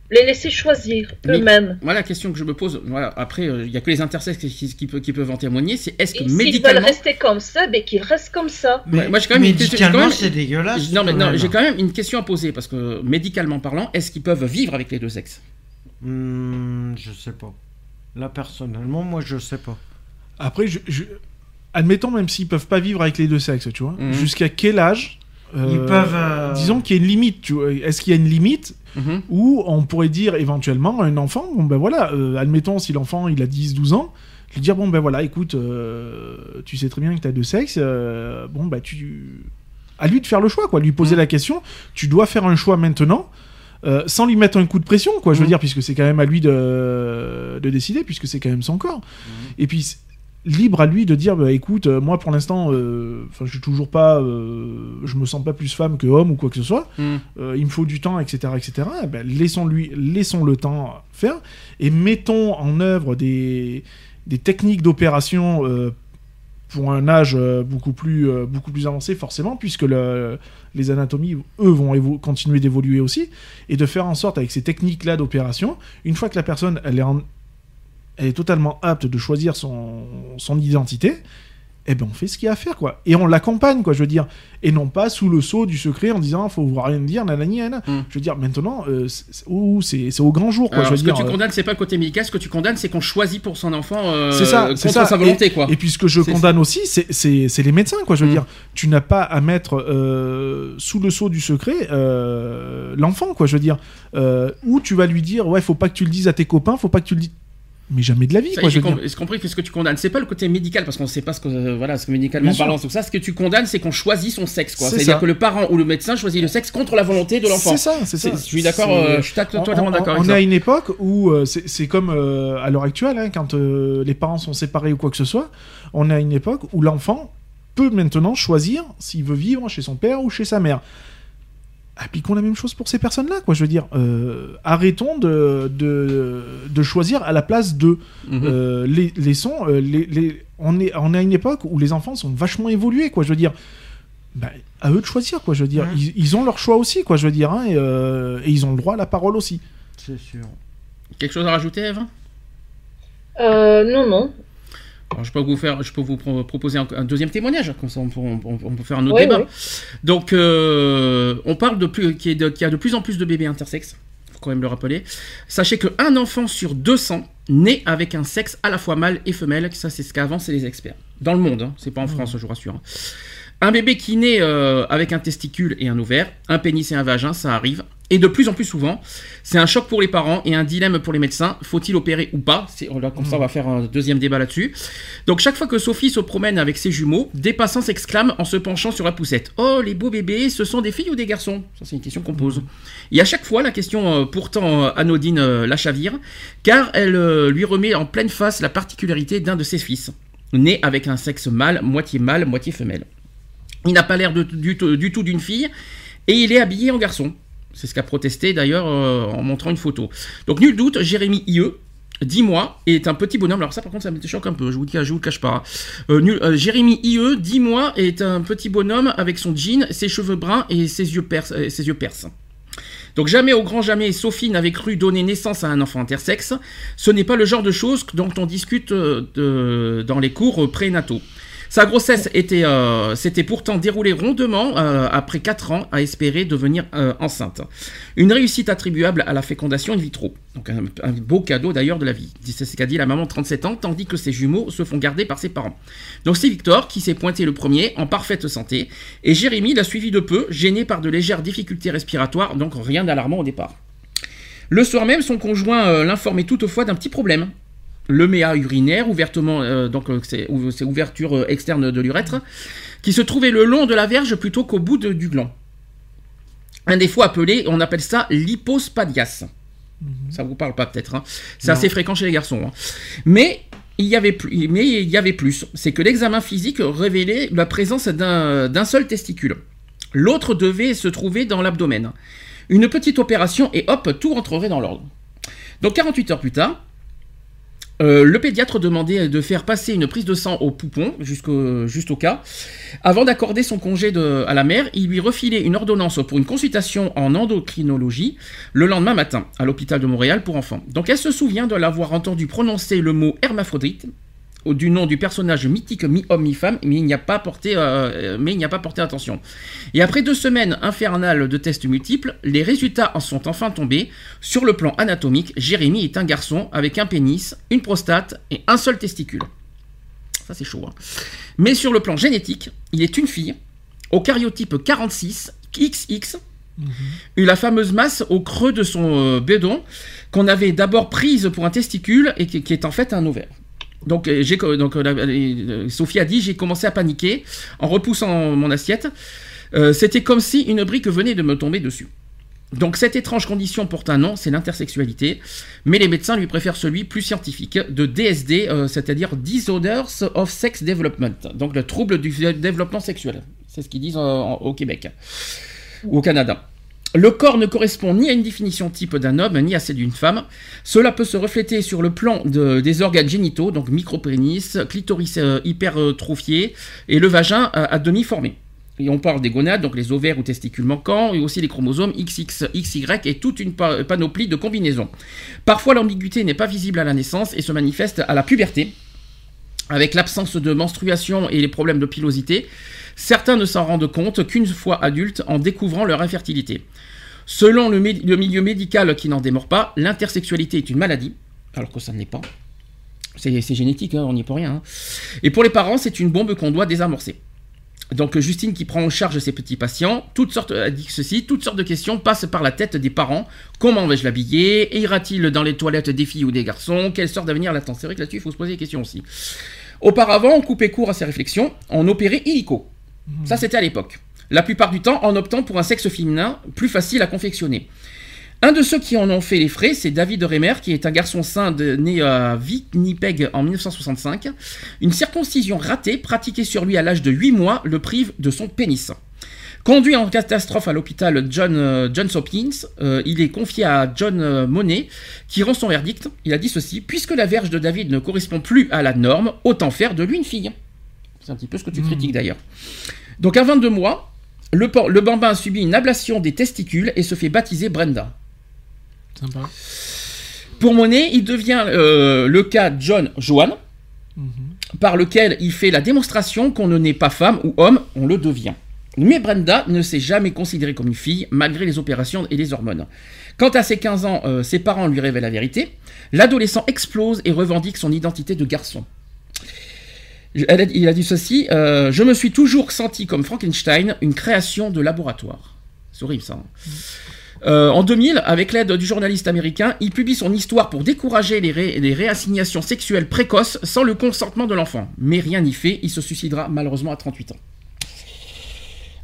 Les laisser choisir eux-mêmes. Voilà la question que je me pose. Voilà, après, euh, il y a que les intersexes qui, qui- qui pe- qui peuvent en témoigner. C'est est-ce que Et s'ils veulent médicalement. rester comme ça, ben, qu'ils restent comme ça. Mais moi, j'ai quand même une médicalement, même- c'est dégueulasse. Non, mais non, j'ai quand même une question à poser parce que médicalement parlant, est-ce qu'ils peuvent vivre avec les deux sexes? Hmm, je sais pas. Là, personnellement, moi, je sais pas. Après, je, je- admettons même s'ils peuvent pas vivre avec les deux sexes, tu vois. Mhm. Jusqu'à quel âge euh, Ils peuvent. euh, Disons qu'il y a une limite. Est-ce qu'il y a une limite Mhm. où on pourrait dire éventuellement à un enfant, bon ben voilà, euh, admettons si l'enfant il a 10-12 ans, lui dire bon ben voilà, écoute, euh, tu sais très bien que tu as deux sexes, euh, bon bah tu à lui de faire le choix quoi, lui poser Mm. la question, tu dois faire un choix maintenant. euh, sans lui mettre un coup de pression, quoi, je veux Mm. dire, puisque c'est quand même à lui de, de décider, puisque c'est quand même son corps. Et puis, libre à lui de dire, bah, écoute, euh, moi pour l'instant, euh, je suis toujours pas, euh, je me sens pas plus femme que homme ou quoi que ce soit. Mm. Euh, il me faut du temps, etc., etc. Eh ben, laissons lui, laissons le temps faire et mettons en œuvre des, des techniques d'opération pour un âge beaucoup plus, beaucoup plus avancé forcément, puisque le- les anatomies, eux, vont continuer d'évoluer aussi, et de faire en sorte avec ces techniques-là d'opération, une fois que la personne elle est, en- elle est totalement apte de choisir son, son identité, eh ben on fait ce qu'il y a à faire quoi et on l'accompagne quoi je veux dire et non pas sous le sceau du secret en disant faut rien dire nanani nanana. Mm. je veux dire maintenant euh, c'est- au grand jour quoi Alors, je veux ce dire que tu euh, condamnes, c'est pas le côté médical. Ce que tu condamnes, c'est qu'on choisit pour son enfant euh, C'est ça, contre c'est ça. sa volonté, quoi. Et puis ce que je condamne aussi, c'est- les médecins, quoi. Je veux Mm. dire, tu n'as pas à mettre euh, sous le sceau du secret euh, l'enfant, quoi. Je veux dire, euh, ou tu vas lui dire, ouais, faut pas que tu le dises à tes copains, faut pas que tu le dises. Mais jamais de la vie, quoi. Je com- compris que ce que tu condamnes, c'est pas le côté médical parce qu'on sait pas ce que euh, voilà, ce que médicalement Bien parlant tout ça. Ce que tu condamnes, c'est qu'on choisit son sexe, C'est-à-dire que le parent ou le médecin choisit le sexe contre la volonté de l'enfant. C'est ça, c'est ça. Je suis d'accord. Euh, je suis ta- On- totalement on- d'accord On avec est à ça. une époque où euh, c'est comme à l'heure actuelle, hein, quand les parents sont séparés ou quoi que ce soit, on est à une époque où l'enfant peut maintenant choisir s'il veut vivre chez son père ou chez sa mère. Appliquons la même chose pour ces personnes-là, quoi. Je veux dire, euh, arrêtons de, de, de choisir à la place d'eux. Mhm. Euh, les, laissons, euh, les, les- on, est, on est à une époque où les enfants sont vachement évolués, quoi. Je veux dire, bah, à eux de choisir, quoi. Je veux dire, Ouais. ils, ils ont leur choix aussi, quoi. Je veux dire, hein, et, euh, et ils ont le droit à la parole aussi. C'est sûr. Quelque chose à rajouter, Eve? Euh, non, non. Alors, je peux vous faire, je peux vous pro- proposer un, un deuxième témoignage, comme ça on peut, on- on peut faire un autre Oui, débat. oui. Donc, euh, on parle de plus, qu'il y, a de plus en plus de bébés intersexes. Faut quand même le rappeler. Sachez qu'un enfant sur 200 naît avec un sexe à la fois mâle et femelle. Ça, c'est ce qu'avancent les experts. Dans le monde, hein. c'est pas en France, je vous rassure. Un bébé qui naît euh, avec un testicule et un ovaire, un pénis et un vagin, ça arrive. Et de plus en plus souvent, c'est un choc pour les parents et un dilemme pour les médecins. Faut-il opérer ou pas? Là, Comme ça, on va faire un deuxième débat là-dessus. Donc chaque fois que Sophie se promène avec ses jumeaux, des passants s'exclament en se penchant sur la poussette. Oh, les beaux bébés, ce sont des filles ou des garçons? Ça, c'est une question qu'on pose. Et à chaque fois, la question euh, pourtant euh, anodine la chavire, car elle lui remet en pleine face la particularité d'un de ses fils, né avec un sexe mâle, moitié mâle, moitié femelle. Il n'a pas l'air du, tout- du tout d'une fille, et il est habillé en garçon. C'est ce qu'a protesté d'ailleurs euh, en montrant une photo. Donc nul doute, Jérémy IE, 10 mois, est un petit bonhomme. Alors ça par contre ça me choque un peu, je vous, je vous le cache pas. Euh, euh, Jérémy IE, 10 mois, est un petit bonhomme avec son jean, ses cheveux bruns et ses yeux perses. Donc jamais au grand jamais Sophie n'avait cru donner naissance à un enfant intersexe. Ce n'est pas le genre de choses dont on discute dans les cours prénataux. Sa grossesse était, euh, s'était pourtant déroulée rondement euh, après 4 ans à espérer devenir euh, enceinte. Une réussite attribuable à la fécondation in vitro. Donc un, beau cadeau d'ailleurs de la vie. C'est ce qu'a dit la maman de 37 ans, tandis que ses jumeaux se font garder par ses parents. Donc c'est Victor qui s'est pointé le premier en parfaite santé, et Jérémy l'a suivi de peu, gêné par de légères difficultés respiratoires, donc rien d'alarmant au départ. Le soir même, son conjoint euh, l'informait toutefois d'un petit problème. Le méa urinaire, ouvertement, euh, donc euh, c'est ou- c'est ouverture euh, externe de l'urètre, qui se trouvait le long de la verge plutôt qu'au bout de- du gland. Un défaut appelé, on appelle ça l'hypospadias. Ça vous parle pas peut-être. hein. C'est assez fréquent chez les garçons. hein. Mais il y avait plus. Mais il y avait plus. C'est que l'examen physique révélait la présence d'un d'un seul testicule. L'autre devait se trouver dans l'abdomen. Une petite opération et hop, tout rentrerait dans l'ordre. Donc 48 heures plus tard, euh, le pédiatre demandait de faire passer une prise de sang au poupon, jusqu'au, juste au cas. Avant d'accorder son congé de- à la mère, il lui refilait une ordonnance pour une consultation en endocrinologie le lendemain matin, à l'hôpital de Montréal pour enfants. Donc elle se souvient de l'avoir entendu prononcer le mot hermaphrodite, du nom du personnage mythique mi-homme mi-femme, mais il n'y a pas porté, euh, mais il n'y a pas porté attention. Et après deux semaines infernales de tests multiples, les résultats en sont enfin tombés. Sur le plan anatomique, Jérémy est un garçon avec un pénis, une prostate et un seul testicule. Ça c'est chaud. hein. Mais sur le plan génétique, il est une fille, au cariotype 46, XX, eu la fameuse masse au creux de son euh, bédon, qu'on avait d'abord prise pour un testicule et qui, qui est en fait un ovaire. Donc, euh, donc euh, euh, Sophie a dit j'ai commencé à paniquer en repoussant mon assiette. C'était comme si une brique venait de me tomber dessus. Donc cette étrange condition porte un nom, c'est l'intersexualité, mais les médecins lui préfèrent celui plus scientifique de DSD, c'est-à-dire Disorders of Sex Development, donc le trouble du développement sexuel. C'est ce qu'ils disent en- au Québec ou au Canada. Le corps ne correspond ni à une définition type d'un homme, ni à celle d'une femme. Cela peut se refléter sur le plan de- des organes génitaux, donc micropénis, clitoris euh, hypertrophié et le vagin euh, à demi formé. Et on parle des gonades, donc les ovaires ou testicules manquants, et aussi les chromosomes XX, XY et toute une pa- panoplie de combinaisons. Parfois, l'ambiguïté n'est pas visible à la naissance et se manifeste à la puberté, avec l'absence de menstruation et les problèmes de pilosité. Certains ne s'en rendent compte qu'une fois adultes en découvrant leur infertilité. Selon le, milieu médical qui n'en démord pas, l'intersexualité est une maladie, alors que ça ne l'est pas. C'est génétique, hein, on n'y peut rien. hein. Et pour les parents, c'est une bombe qu'on doit désamorcer. Donc Justine qui prend en charge ses petits patients, toutes sortes, dit ceci, toutes sortes de questions passent par la tête des parents. Comment vais-je l'habiller? Ira-t-il dans les toilettes des filles ou des garçons? Quelle sorte d'avenir l'attend? C'est vrai que là-dessus, il faut se poser des questions aussi. Auparavant, on coupait court à ces réflexions, on opérait illico. Ça, c'était à l'époque. La plupart du temps, en optant pour un sexe féminin plus facile à confectionner. Un de ceux qui en ont fait les frais, c'est David Reimer, qui est un garçon sain de- né à Winnipeg en 1965. Une circoncision ratée, pratiquée sur lui à l'âge de 8 mois, le prive de son pénis. Conduit en catastrophe à l'hôpital John, euh, Johns Hopkins, euh, il est confié à John euh, Monet, qui rend son verdict. Il a dit ceci Puisque la verge de David ne correspond plus à la norme, autant faire de lui une fille. C'est un petit peu ce que tu critiques d'ailleurs. Donc à 22 mois, le, le bambin a subi une ablation des testicules et se fait baptiser Brenda. Sympa. Pour Monet, il devient euh, le cas John Joan, par lequel il fait la démonstration qu'on ne naît pas femme ou homme, on le devient. Mais Brenda ne s'est jamais considérée comme une fille, malgré les opérations et les hormones. Quant à ses 15 ans, euh, ses parents lui révèlent la vérité. L'adolescent explose et revendique son identité de garçon. Il a dit ceci euh, Je me suis toujours senti comme Frankenstein, une création de laboratoire. C'est ça. hein. Euh, en 2000, avec l'aide du journaliste américain, il publie son histoire pour décourager les réassignations sexuelles précoces sans le consentement de l'enfant. Mais rien n'y fait, il se suicidera malheureusement à 38 ans.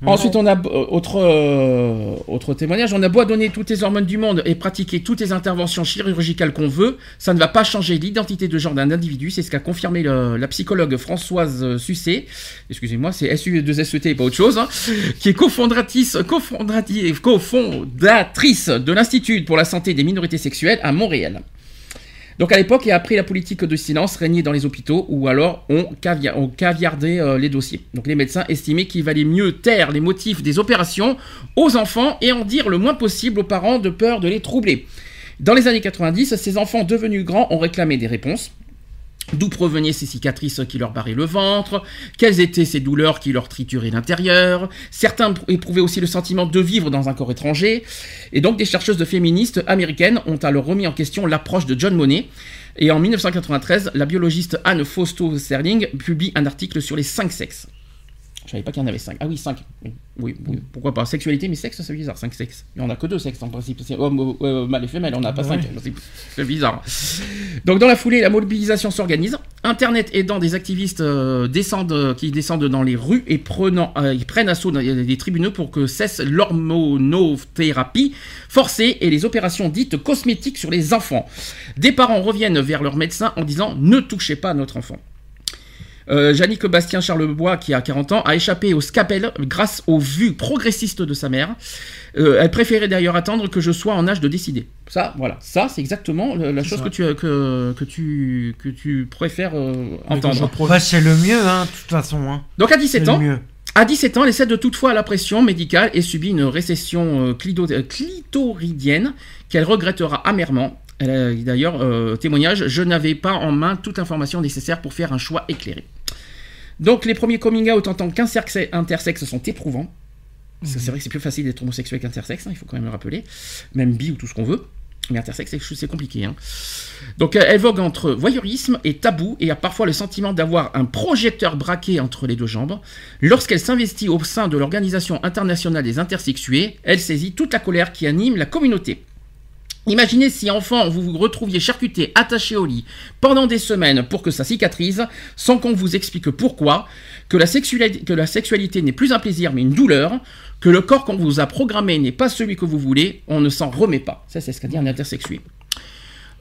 Ensuite, on a euh, autre, euh, autre témoignage. On a beau donner toutes les hormones du monde et pratiquer toutes les interventions chirurgicales qu'on veut, ça ne va pas changer l'identité de genre d'un individu. C'est ce qu'a confirmé la psychologue Françoise euh, Sucé. Excusez-moi, c'est SU2SET et pas autre chose. hein, qui est cofondatrice, cofondatrice, cofondatrice de l'Institut pour la santé des minorités sexuelles à Montréal. Donc à l'époque, et après la politique de silence régnait dans les hôpitaux, ou alors on, cavia- on caviardait euh, les dossiers. Donc les médecins estimaient qu'il valait mieux taire les motifs des opérations aux enfants et en dire le moins possible aux parents de peur de les troubler. Dans les années 90, ces enfants devenus grands ont réclamé des réponses. D'où provenaient ces cicatrices qui leur barraient le ventre? Quelles étaient ces douleurs qui leur trituraient l'intérieur? Certains éprouvaient aussi le sentiment de vivre dans un corps étranger. Et donc des chercheuses de féministes américaines ont alors remis en question l'approche de John Monet. Et en 1993, la biologiste Anne Fausto Serling publie un article sur les cinq sexes. Je savais pas qu'il y en avait cinq. Ah oui, cinq. Oui, oui, oui, pourquoi pas. Sexualité, mais sexe, c'est bizarre. Cinq sexes. Il n'y en a que deux sexes en principe. C'est homme, euh, mâle et femelle. On n'a pas Ouais. cinq. C'est- bizarre. Donc dans la foulée, la mobilisation s'organise. Internet aidant des activistes euh, descendent, euh, qui descendent dans les rues et prenant, euh, ils prennent assaut les tribunaux pour que cesse l'hormonothérapie forcée et les opérations dites cosmétiques sur les enfants. Des parents reviennent vers leur médecin en disant ne touchez pas notre enfant. Euh, Jannick Bastien Charlebois, qui a 40 ans, a échappé au scalpel grâce aux vues progressistes de sa mère. Euh, elle préférait d'ailleurs attendre que je sois en âge de décider. Ça, voilà, ça c'est exactement le- la chose que tu, que, que tu, que tu préfères euh, entendre. Bah, c'est le mieux, hein, de toute façon. Hein. Donc à C'est 17 le ans, mieux. à 17 ans, elle cède toutefois à la pression médicale et subit une récession euh, clito- euh, clitoridienne qu'elle regrettera amèrement. Elle a d'ailleurs euh, témoignage Je n'avais pas en main toute l'information nécessaire pour faire un choix éclairé. Donc les premiers coming out en tant qu'intersexe sont éprouvants. C'est vrai que c'est plus facile d'être homosexuel qu'intersexe, hein, il faut quand même le rappeler. Même bi ou tout ce qu'on veut. Mais intersexe, c'est- compliqué. hein. Donc elle vogue entre voyeurisme et tabou et a parfois le sentiment d'avoir un projecteur braqué entre les deux jambes. Lorsqu'elle s'investit au sein de l'Organisation internationale des intersexués, elle saisit toute la colère qui anime la communauté. Imaginez si enfant vous vous retrouviez charcuté, attaché au lit pendant des semaines pour que ça cicatrise, sans qu'on vous explique pourquoi, que la sexualité, que la sexualité n'est plus un plaisir mais une douleur, que le corps qu'on vous a programmé n'est pas celui que vous voulez, on ne s'en remet pas. Ça c'est ce qu'a dit un intersexué.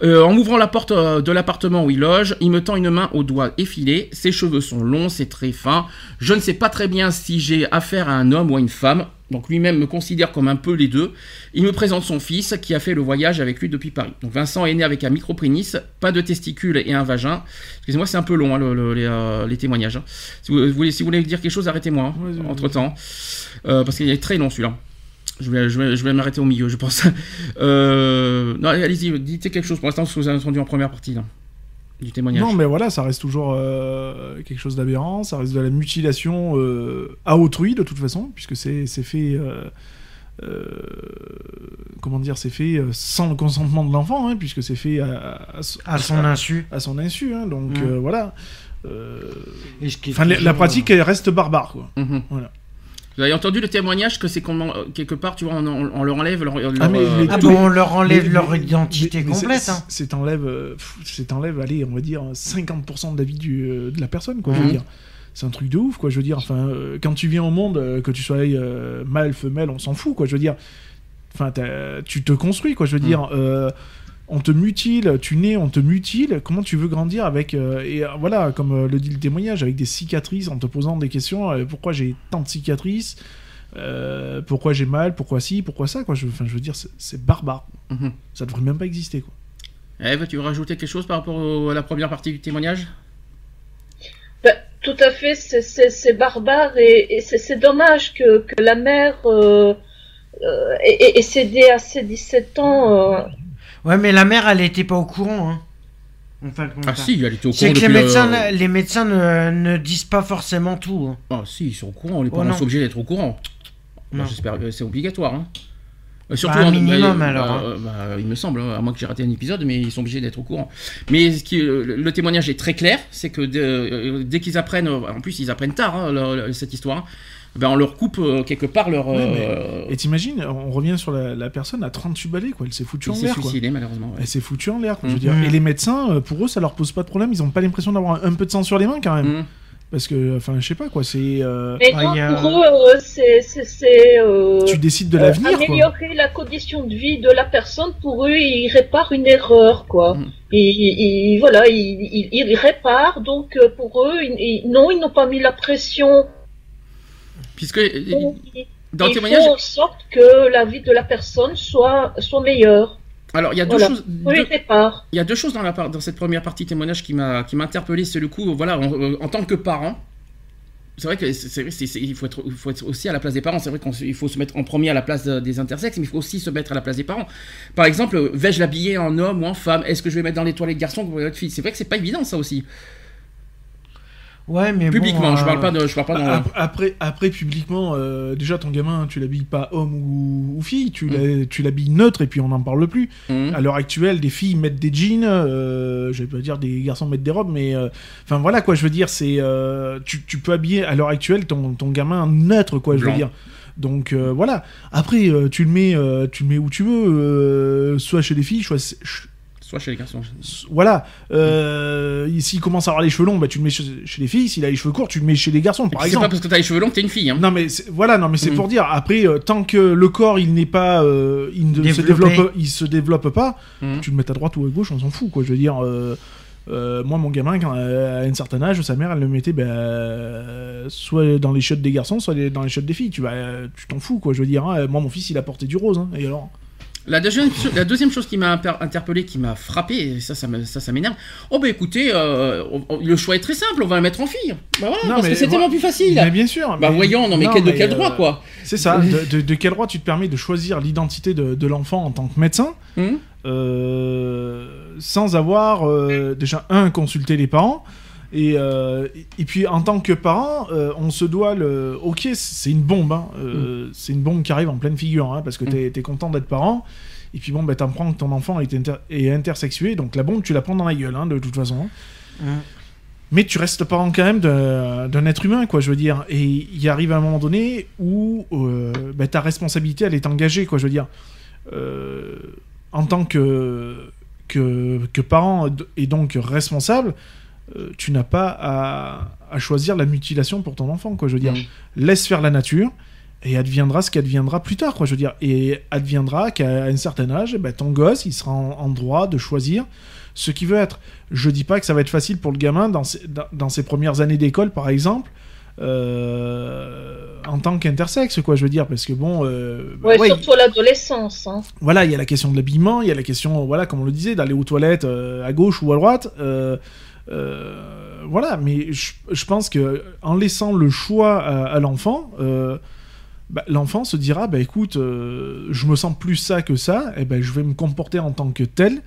Euh, en ouvrant la porte euh, de l'appartement où il loge, il me tend une main au doigt effilé. Ses cheveux sont longs, c'est très fin. Je ne sais pas très bien si j'ai affaire à un homme ou à une femme. Donc lui-même me considère comme un peu les deux. Il me présente son fils qui a fait le voyage avec lui depuis Paris. Donc Vincent est né avec un micro-prénis, pas de testicules et un vagin. Excusez-moi, c'est un peu long hein, le- le- les, euh, les témoignages. hein. Si vous, vous voulez, si vous voulez dire quelque chose, arrêtez-moi hein, Ouais, ouais, entre temps. parce qu'il est très long celui-là. Je vais, je vais, je vais m'arrêter au milieu, je pense. Euh, non, allez, allez-y, dites quelque chose pour l'instant, ce que vous avez entendu en première partie là, du témoignage. Non, mais voilà, ça reste toujours euh, quelque chose d'aberrant, ça reste de la mutilation euh, à autrui de toute façon, puisque c'est fait. euh, euh, comment dire, c'est fait sans le consentement de l'enfant, hein, puisque c'est fait à, à- À son insu. à son insu, hein, donc voilà. Euh, Et ce qui est Enfin, la, pratique, elle reste barbare, quoi. Mhm. Voilà. Vous avez entendu le témoignage que c'est qu'on quelque part, tu vois, on, on- on leur enlève leur. leur, Ah, mais euh, Ah bon, on leur enlève Mais- leur mais- identité complète. hein. C'est enlève, euh, enlève, allez, on va dire 50% de la vie du, euh, de la personne, quoi. Je Mhm. veux dire, c'est un truc de ouf, quoi. Je veux dire, enfin, euh, quand tu viens au monde, euh, que tu sois euh, mâle, femelle, on s'en fout, quoi. Je veux dire, enfin, tu te construis, quoi. Je veux Mhm. dire. On te mutile, tu nais, on te mutile. Comment tu veux grandir avec euh, et euh, voilà, comme euh, le dit le témoignage, avec des cicatrices, en te posant des questions. euh, pourquoi j'ai tant de cicatrices Euh, Pourquoi j'ai mal Pourquoi ci Pourquoi ça Quoi je, enfin, je veux dire, c'est- barbare. mhm. Ça devrait même pas exister. Quoi. Eve, tu veux rajouter quelque chose par rapport au- à la première partie du témoignage? Ben, tout à fait, c'est- barbare et, et c'est dommage que, que la mère euh, euh, ait, ait- ait cédé à ses 17 ans. Euh. Ouais, mais la mère, elle était pas au courant. Hein. Ah hein. si, elle était au courant C'est que les médecins, euh, les médecins ne, ne disent pas forcément tout. hein. Ah si, ils sont au courant, les Oh, parents non. sont obligés d'être au courant. Bah. J'espère que c'est obligatoire. Hein. Euh, Bah, un en- minimum, bah, alors, euh, bah, il me semble, hein, à moins que j'ai raté un épisode, mais ils sont obligés d'être au courant. Mais ce qui, le, le témoignage est très clair, c'est que dès, euh, dès qu'ils apprennent, euh, en plus ils apprennent tard hein, cette histoire, ben on leur coupe euh, quelque part leur. Ouais, mais- euh, Et t'imagines, on revient sur la, la personne à 38 balais, quoi. Elle s'est foutue en s'est l'air, quoi. suicidé malheureusement. ouais. Elle s'est foutue en l'air, quoi. Je veux dire. Mhm. Et les médecins, euh, pour eux, ça leur pose pas de problème. Ils ont pas l'impression d'avoir un, peu de sang sur les mains, quand même. Mhm. Parce que, enfin, je sais pas, quoi. C'est. euh, Mais Ah, a- pour eux, c'est euh, Tu décides de euh, l'avenir, quoi. améliorer la condition de vie de la personne. Pour eux, ils réparent une erreur, quoi. Et, et- et voilà, ils, ils, ils réparent. Donc pour eux, ils- non, ils n'ont pas mis la pression. Puisque euh, Ils, dans le ils témoignage, font en sorte que la vie de la personne soit soit meilleure. alors il y a deux Voilà. choses. Deux-. Il y a deux choses dans, la, dans cette première partie témoignage qui m'a qui m'a interpellé. C'est le coup, voilà, en, euh, en tant que parent. C'est vrai que c'est- il, faut être, il faut être aussi à la place des parents. C'est vrai qu'il faut se mettre en premier à la place de- des intersexes, mais il faut aussi se mettre à la place des parents. Par exemple, euh, vais-je l'habiller en homme ou en femme? Est-ce que je vais mettre dans les toilettes garçons ou toilettes filles C'est vrai que c'est pas évident ça aussi. Ouais, mais bon, Publiquement, je euh, parle pas de, je parle pas dans. Ap- Après, après, publiquement, euh, déjà ton gamin, tu l'habilles pas homme ou, ou fille, tu Mm. tu l'habilles neutre et puis on n'en parle plus. Mhm. À l'heure actuelle, des filles mettent des jeans, euh, je vais pas dire des garçons mettent des robes, mais euh, enfin voilà quoi, je veux dire, c'est euh, tu, tu peux habiller à l'heure actuelle ton, ton gamin neutre quoi, je veux Blanc. dire. Donc euh, voilà. Après, euh, tu le mets, euh, tu le mets où tu veux, euh, soit chez les filles, soit Soit chez les garçons. voilà. Euh, S'il commence à avoir les cheveux longs, bah tu le mets chez, chez les filles. S'il a les cheveux courts, tu le mets chez les garçons, par C'est exemple. pas parce que t'as les cheveux longs que t'es une fille. Hein. Non mais c'est- voilà, non mais c'est Mhm. pour dire. Après, euh, tant que le corps il n'est pas, euh, il ne se Développé. développe, il se développe pas, Mhm. tu le mets à droite ou à gauche, on s'en fout quoi. Je veux dire, euh, euh, moi mon gamin quand euh, à un certain âge, sa mère elle le mettait ben, euh, soit dans les chiottes des garçons, soit les- dans les chiottes des filles. Tu vas, euh, tu t'en fous quoi. Je veux dire, hein. moi mon fils il a porté du rose, hein. et alors? La deuxième, la deuxième chose qui m'a interpellé, qui m'a frappé, et ça, ça, me- ça, ça m'énerve. Oh bah écoutez, euh, on- le choix est très simple, on va la mettre en fille. Bah voilà, Non, parce mais que c'est tellement plus facile. Mais bien sûr. Bah mais- voyons, non mais, quel- de quel euh, droit quoi C'est ça. De, de- de quel droit tu te permets de choisir l'identité de, de l'enfant en tant que médecin Hum euh, sans avoir déjà un consulté les parents et, euh, et puis en tant que parent euh, on se doit le ok c'est une bombe hein, euh, c'est une bombe qui arrive en pleine figure hein, parce que t'es es content d'être parent et puis bon bah t'apprends que ton enfant est, inter- est intersexué donc la bombe tu la prends dans la gueule hein, de toute façon hein. Mais tu restes parent quand même d'un être humain, quoi, je veux dire. Et il arrive un moment donné où bah, ta responsabilité, elle est engagée, quoi, je veux dire. En tant que, que, que parent et donc responsable, euh, tu n'as pas à, à choisir la mutilation pour ton enfant, quoi. Je veux dire, laisse faire la nature et adviendra ce qu'adviendra plus tard, quoi. Je veux dire, et adviendra qu'à un certain âge, eh ben, ton gosse, il sera en, en droit de choisir ce qu'il veut être. Je dis pas que ça va être facile pour le gamin dans ses, dans, dans ses premières années d'école, par exemple. euh, en tant qu'intersexe, quoi, je veux dire, parce que bon, euh, bah Ouais, ouais, surtout à l'adolescence. Hein. voilà, il y a la question de l'habillement, il y a la question, voilà, comme on le disait, d'aller aux toilettes euh, à gauche ou à droite. Euh, voilà, mais je, je pense que en laissant le choix à, à l'enfant, euh, bah, l'enfant se dira, bah écoute, euh, je me sens plus ça que ça, et ben je vais me comporter en tant que tel,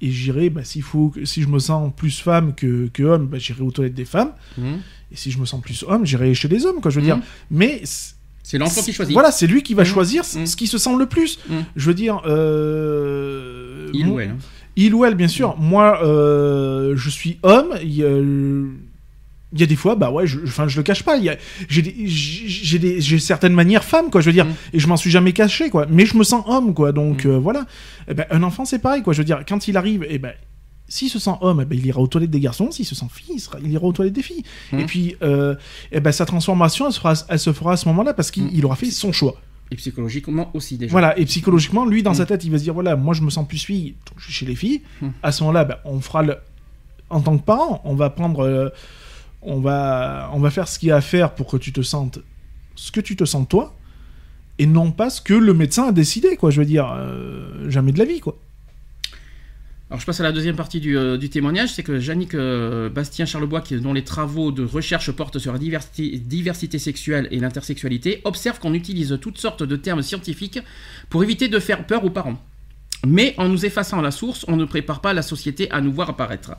et j'irai, bah, s'il faut, si je me sens plus femme que, que homme, bah, j'irai aux toilettes des femmes, Mhm. et si je me sens plus homme, j'irai chez les hommes, quoi, je veux dire. Mhm. Mais C'est l'enfant qui choisit. voilà, c'est lui qui va Mhm. choisir ce Mhm. ce qui se sent le plus. Mhm. Je veux dire, euh, Il ou elle. hein. il ou elle, bien sûr. Moi, euh, je suis homme. Il y, a, il y a des fois, bah ouais, je, enfin, je le cache pas. a- J'ai des- des- certaines manières femmes, quoi. Je veux dire, Mm. et je m'en suis jamais caché, quoi. Mais je me sens homme, quoi. Donc Mm. euh, voilà. Eh ben, un enfant, c'est pareil, quoi. Je veux dire, quand il arrive, et ben. S'il se sent homme, eh ben, il ira aux toilettes des garçons. S'il se sent fille, il, sera- il ira aux toilettes des filles. Mm. Et puis, euh, eh ben, sa transformation, elle, se fera à ce moment-là parce qu'il il aura fait son choix. Et psychologiquement aussi déjà. Voilà, et psychologiquement, lui, dans Mm. sa tête, il va se dire voilà, moi je me sens plus fille, donc je suis chez les filles. À ce moment-là, ben, on fera le. En tant que parent, on va prendre. euh, on, va, on va faire ce qu'il y a à faire pour que tu te sentes ce que tu te sens toi, et non pas ce que le médecin a décidé, quoi. Je veux dire, euh, jamais de la vie, quoi. Alors je passe à la deuxième partie du, euh, témoignage, c'est que Yannick euh, Bastien Charlebois, dont les travaux de recherche portent sur la diversité, sexuelle et l'intersexualité, observe qu'on utilise toutes sortes de termes scientifiques pour éviter de faire peur aux parents. Mais en nous effaçant la source, on ne prépare pas la société à nous voir apparaître.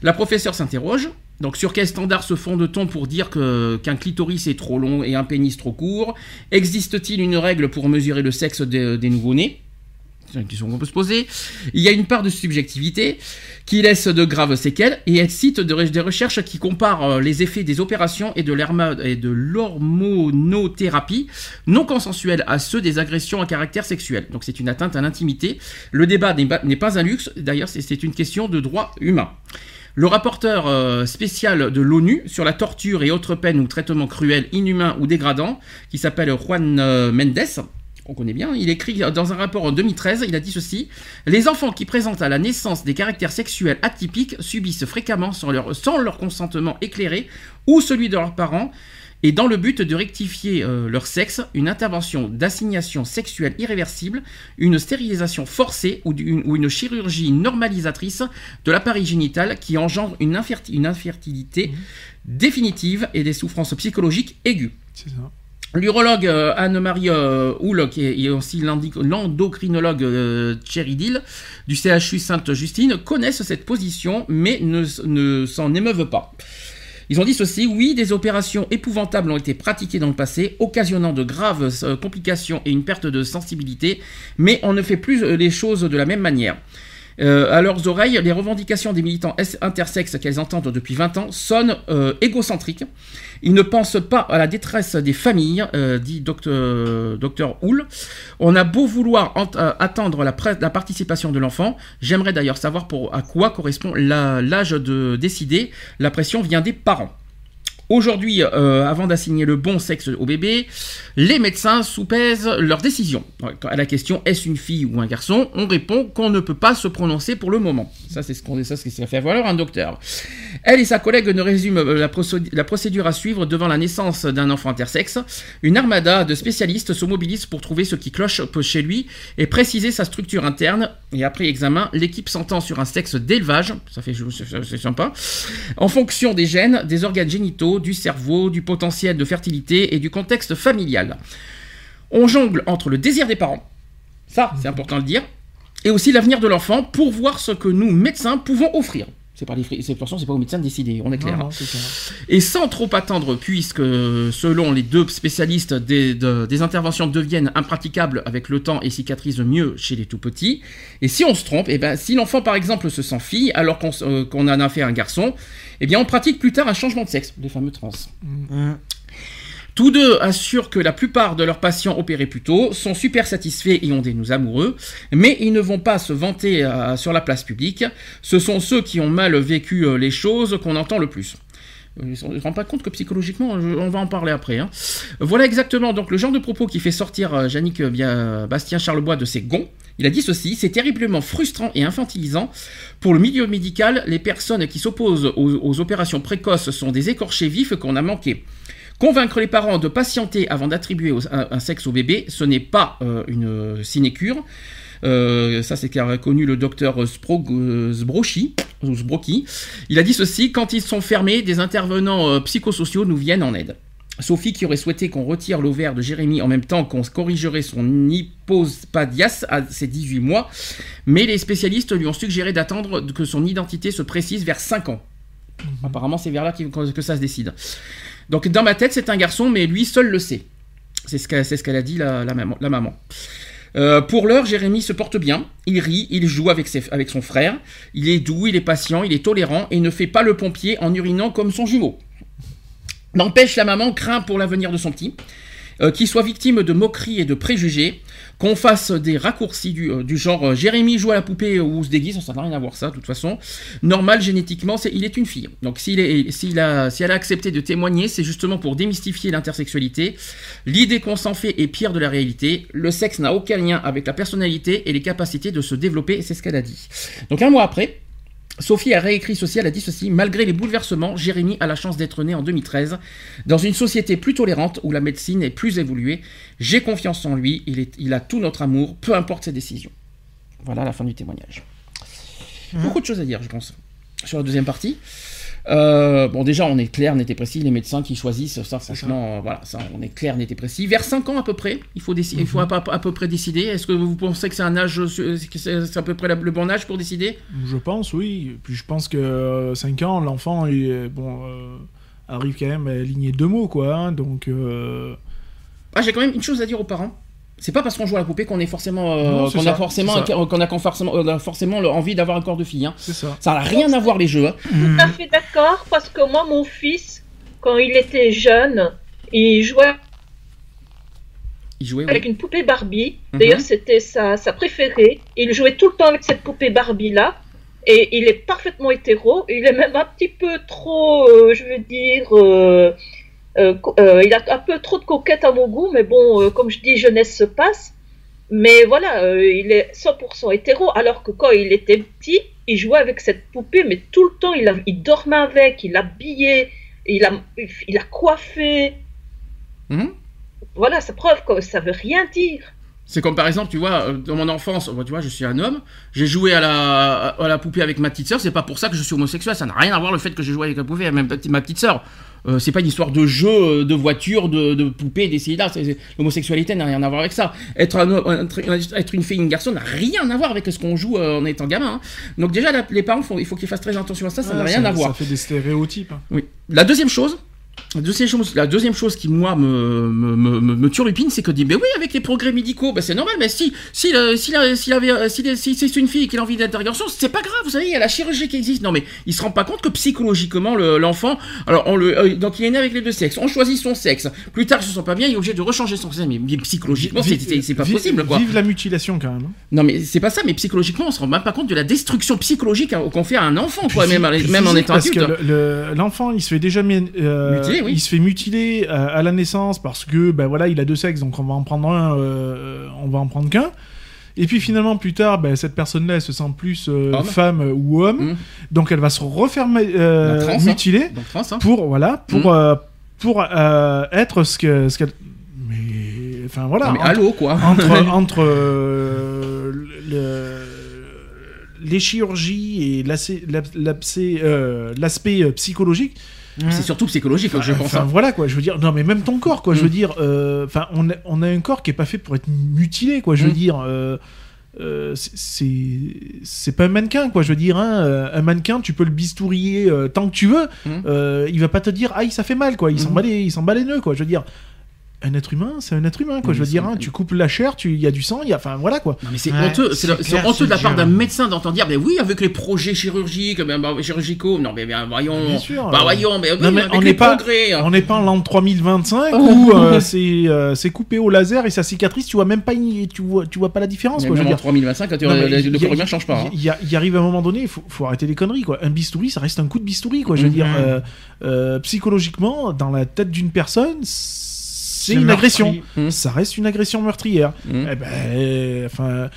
La professeure s'interroge. Donc sur quel standard se fonde-t-on pour dire qu'un clitoris est trop long et un pénis trop court? Existe-t-il une règle pour mesurer le sexe des nouveau-nés? C'est une question qu'on peut se poser. Il y a une part de subjectivité qui laisse de graves séquelles et elle cite des recherches qui comparent euh, les effets des opérations et de l'hormonothérapie non consensuelle à ceux des agressions à caractère sexuel. Donc c'est une atteinte à l'intimité. Le débat n'est pas- un luxe, d'ailleurs c'est- c'est une question de droit humain. Le rapporteur euh, spécial de l'ONU sur la torture et autres peines ou traitements cruels, inhumains ou dégradants, qui s'appelle Juan euh, Mendes, on connaît bien, il écrit dans un rapport en 2013, il a dit ceci Les enfants qui présentent à la naissance des caractères sexuels atypiques subissent fréquemment sans leur, sans leur consentement éclairé ou celui de leurs parents et dans le but de rectifier euh, leur sexe, une intervention d'assignation sexuelle irréversible, une stérilisation forcée ou, une chirurgie normalisatrice de l'appareil génital qui engendre une, inferti- une infertilité définitive et des souffrances psychologiques aiguës. C'est ça. L'urologue euh, Anne-Marie euh, Houle, qui est, aussi l'endocrinologue euh, Thierry Dill du CHU Sainte-Justine, connaissent cette position, mais ne, ne s'en émeuvent pas. Ils ont dit ceci, oui, des opérations épouvantables ont été pratiquées dans le passé, occasionnant de graves complications et une perte de sensibilité, mais on ne fait plus les choses de la même manière. Euh, à leurs oreilles, les revendications des militants intersexes qu'elles entendent depuis 20 ans sonnent euh, égocentriques. Ils ne pensent pas à la détresse des familles, euh, dit docteur, docteur Houle. On a beau vouloir attendre la, participation de l'enfant. J'aimerais d'ailleurs savoir pour, à quoi correspond l'âge de décider. La pression vient des parents. Aujourd'hui, euh, avant d'assigner le bon sexe au bébé, les médecins soupèsent leur décision. À la question est-ce une fille ou un garçon, on répond qu'on ne peut pas se prononcer pour le moment. Ça, c'est ce qu'on ça, ce que fait valoir un docteur. Elle et sa collègue ne résument euh, la, procéd- la procédure à suivre devant la naissance d'un enfant intersexe. Une armada de spécialistes se mobilise pour trouver ce qui cloche chez lui et préciser sa structure interne. Et après examen, l'équipe s'entend sur un sexe d'élevage, ça fait sympa, en fonction des gènes, des organes génitaux, du cerveau, du potentiel de fertilité et du contexte familial. On jongle entre le désir des parents, ça c'est important de le dire, et aussi l'avenir de l'enfant pour voir ce que nous, médecins, pouvons offrir. C'est pas les fri- c'est pas aux médecins de décider, on est clair. Non, hein. non, clair. Et sans trop attendre, puisque selon les deux spécialistes, des, de- des interventions deviennent impraticables avec le temps et cicatrisent mieux chez les tout petits. Et si on se trompe, et ben, si l'enfant par exemple se sent fille alors qu'on euh, qu'on en a fait un garçon, eh bien on pratique plus tard un changement de sexe, les fameux trans. Hein. Tous deux assurent que la plupart de leurs patients opérés plus tôt sont super satisfaits et ont des nous amoureux, mais ils ne vont pas se vanter euh, sur la place publique. Ce sont ceux qui ont mal vécu euh, les choses qu'on entend le plus. Euh, Ils ne se rendent pas compte que psychologiquement, on va en parler après. hein. Voilà exactement donc le genre de propos qui fait sortir euh, Yannick euh, Bastien Charlebois de ses gonds. Il a dit ceci c'est terriblement frustrant et infantilisant. Pour le milieu médical, les personnes qui s'opposent aux, opérations précoces sont des écorchés vifs qu'on a manqué. Convaincre les parents de patienter avant d'attribuer un, sexe au bébé, ce n'est pas euh, une sinécure. Euh, ça, c'est qu'a reconnu le docteur Sprog- euh, ou Sbrocchi. Il a dit ceci quand ils sont fermés, des intervenants psychosociaux nous viennent en aide. Sophie qui aurait souhaité qu'on retire l'ovaire de Jérémy en même temps qu'on corrigerait son hypospadias à ses 18 mois, mais les spécialistes lui ont suggéré d'attendre que son identité se précise vers 5 ans. Apparemment, c'est vers là que ça se décide. Donc, dans ma tête, c'est un garçon, mais lui seul le sait. C'est ce qu'elle a dit, la, maman. La maman. Euh, pour l'heure, Jérémy se porte bien. Il rit, il joue avec son frère. Il est doux, il est patient, il est tolérant et ne fait pas le pompier en urinant comme son jumeau. N'empêche, la maman craint pour l'avenir de son petit, euh, qu'il soit victime de moqueries et de préjugés, qu'on fasse des raccourcis du, euh, genre euh, Jérémy joue à la poupée ou se déguise, ça n'a rien à voir ça, de toute façon. Normal, génétiquement, c'est, il est une fille. Donc s'il si elle a accepté de témoigner, c'est justement pour démystifier l'intersexualité. L'idée qu'on s'en fait est pire de la réalité. Le sexe n'a aucun lien avec la personnalité et les capacités de se développer, c'est ce qu'elle a dit. Donc un mois après, Sophie a réécrit ceci, elle a dit ceci, malgré les bouleversements, Jérémy a la chance d'être né en 2013, dans une société plus tolérante où la médecine est plus évoluée. J'ai confiance en lui, il, est, il a tout notre amour, peu importe ses décisions. Voilà la fin du témoignage. Beaucoup de choses à dire, je pense, sur la deuxième partie. Euh, bon, déjà, on est clair, net et précis. Les médecins qui choisissent, ça, franchement, euh, voilà, ça, on est clair, net et précis. Vers 5 ans à peu près, il faut, décider, il faut à, peu- à peu près décider. Est-ce que vous pensez que c'est un âge, euh, c'est à peu près le bon âge pour décider? Je pense, oui. Puis je pense que 5 ans, l'enfant bon, euh, arrive quand même à aligner deux mots, quoi. hein, donc. euh, Ah, j'ai quand même une chose à dire aux parents. C'est pas parce qu'on joue à la poupée qu'on est forcément, euh, qu'on a forcément, qu'on a forcément, a forcément envie d'avoir un corps de fille. hein. Ça. Ça n'a rien à voir les jeux. hein. tout à fait d'accord parce que moi, mon fils, quand il était jeune, il jouait avec oui. une poupée Barbie. Mhm. D'ailleurs, c'était sa, sa préférée. Il jouait tout le temps avec cette poupée Barbie-là. Et il est parfaitement hétéro. Il est même un petit peu trop, euh, je veux dire, euh, euh, il a un peu trop de coquette à mon goût. Mais bon, euh, comme je dis, jeunesse se passe. Mais voilà, il est 100% hétéro. Alors que quand il était petit, il jouait avec cette poupée, mais tout le temps, il, a, il dormait avec, il l'habillait, il a, il a coiffé. Mhm. Voilà, ça preuve que ça veut rien dire. C'est comme par exemple, tu vois, euh, dans mon enfance, bah, tu vois, je suis un homme, j'ai joué à la, à la poupée avec ma petite sœur, c'est pas pour ça que je suis homosexuel, ça n'a rien à voir le fait que je joue avec la poupée, même ma petite sœur. Euh, c'est pas une histoire de jeu, euh, de voiture, de, de poupée, d'essayer là. L'homosexualité n'a rien à voir avec ça. Être, un une fille, une garçon n'a rien à voir avec ce qu'on joue en étant gamin. hein. Donc déjà, la- les parents, font- il faut qu'ils fassent très attention à ça, ça n'a rien à voir. Ça fait des stéréotypes. hein. Oui. La deuxième chose, la deuxième chose, la deuxième chose qui moi me, me, me, me- turlupine, c'est que dit, mais oui, avec les progrès médicaux, ben c'est normal, mais si, si, le- si, euh, si, si c'est une fille qui a envie garçon, c'est pas grave, vous savez, il y a la chirurgie qui existe. Non, mais il se rend pas compte que psychologiquement, le- l'enfant, alors on le, euh, donc il est né avec les deux sexes, on choisit son sexe. Plus tard, il se sent pas bien, il est obligé de rechanger son sexe, mais, mais psychologiquement, c'est- pas Vive- possible, quoi. Vive la mutilation, quand même. hein. Non, mais c'est pas ça, mais psychologiquement, on se rend même pas compte de la destruction psychologique hein, qu'on fait à un enfant, quoi, même, même en étant parce adulte. le- l'enfant il se fait déjà euh, Mutiler, oui. il se fait mutiler à la naissance parce que ben voilà il a deux sexes donc on va en prendre un euh, on va en prendre qu'un et puis finalement plus tard ben, cette personne là elle se sent plus euh, femme ou homme Mmh. donc elle va se refaire euh, trans, hein. mutiler trans, hein. pour voilà pour Mmh. euh, pour être ce que ce qu'elle mais enfin voilà Non, mais entre- allô, quoi. entre, entre le- les chirurgies et l'aspect euh, psychologique. C'est surtout psychologique, je pense. Enfin hein. voilà quoi, je veux dire, non mais même ton corps quoi, je Mm. veux dire, euh, enfin on, a, on a un corps qui est pas fait pour être mutilé quoi, je veux Mm. dire, euh, euh, c'est- pas un mannequin quoi, je veux dire, hein, un mannequin tu peux le bistourier euh, tant que tu veux, Mm. euh, il va pas te dire aïe ça fait mal quoi, il s'en Mm. bat les, il s'en bat les nœuds quoi, je veux dire, un être humain, c'est un être humain, quoi. Oui, je veux dire, hein, tu coupes la chair, tu- il y a du sang, il y a, enfin voilà quoi. Non, mais c'est Ouais, honteux, c'est c'est c'est clair, honteux de la part d'un médecin d'entendre dire, mais oui, avec les projets chirurgiques, ben, bah, chirurgicaux, non, mais bien, voyons, Bien sûr, bah euh, voyons, mais, oui, non, mais avec on n'est pas- progrès, hein. On n'est pas en l'an 3025 où euh, c'est euh, c'est coupé au laser et sa cicatrice, tu vois même pas, une- tu vois, tu vois pas la différence, Mais quoi. Je veux même en dire. 3025, quand tu- Non, le, le humain change pas. hein. Il y arrive un moment donné, il faut, faut arrêter les conneries, quoi. Un bistouri, ça reste un coup de bistouri, quoi. Je veux Mhm. dire, psychologiquement, dans la tête d'une personne, c'est une agression. Mhm. Ça reste une agression meurtrière. Mhm. Eh ben, enfin,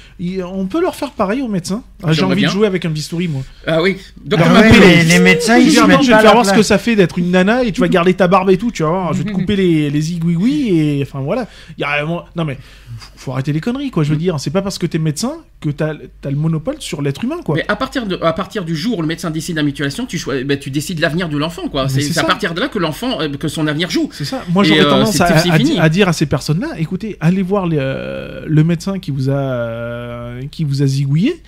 on peut leur faire pareil aux médecins. Ah, J'ai envie bien. de jouer avec un bistouri, moi. Ah oui, Ah ouais, Mappé, les, les médecins, ils se mettent je vais pas te faire voir ce que ça fait d'être une nana et tu vas garder ta barbe et tout, tu vas voir. Je vais te couper les, les zigouigouis et enfin voilà. Il y a vraiment- Non mais faut, faut arrêter les conneries quoi. Je veux dire, c'est pas parce que t'es médecin que t'as as le monopole sur l'être humain quoi. Mais à partir, de, à partir du jour où le médecin décide la mutualisation, tu, ben, tu décides l'avenir de l'enfant, quoi. C'est à partir de là que l'enfant, euh, que son avenir joue. C'est ça. Moi j'aurais euh, tendance à, dire à ces personnes-là, écoutez, allez voir les, euh, le médecin qui vous a euh, qui vous a zigouillé.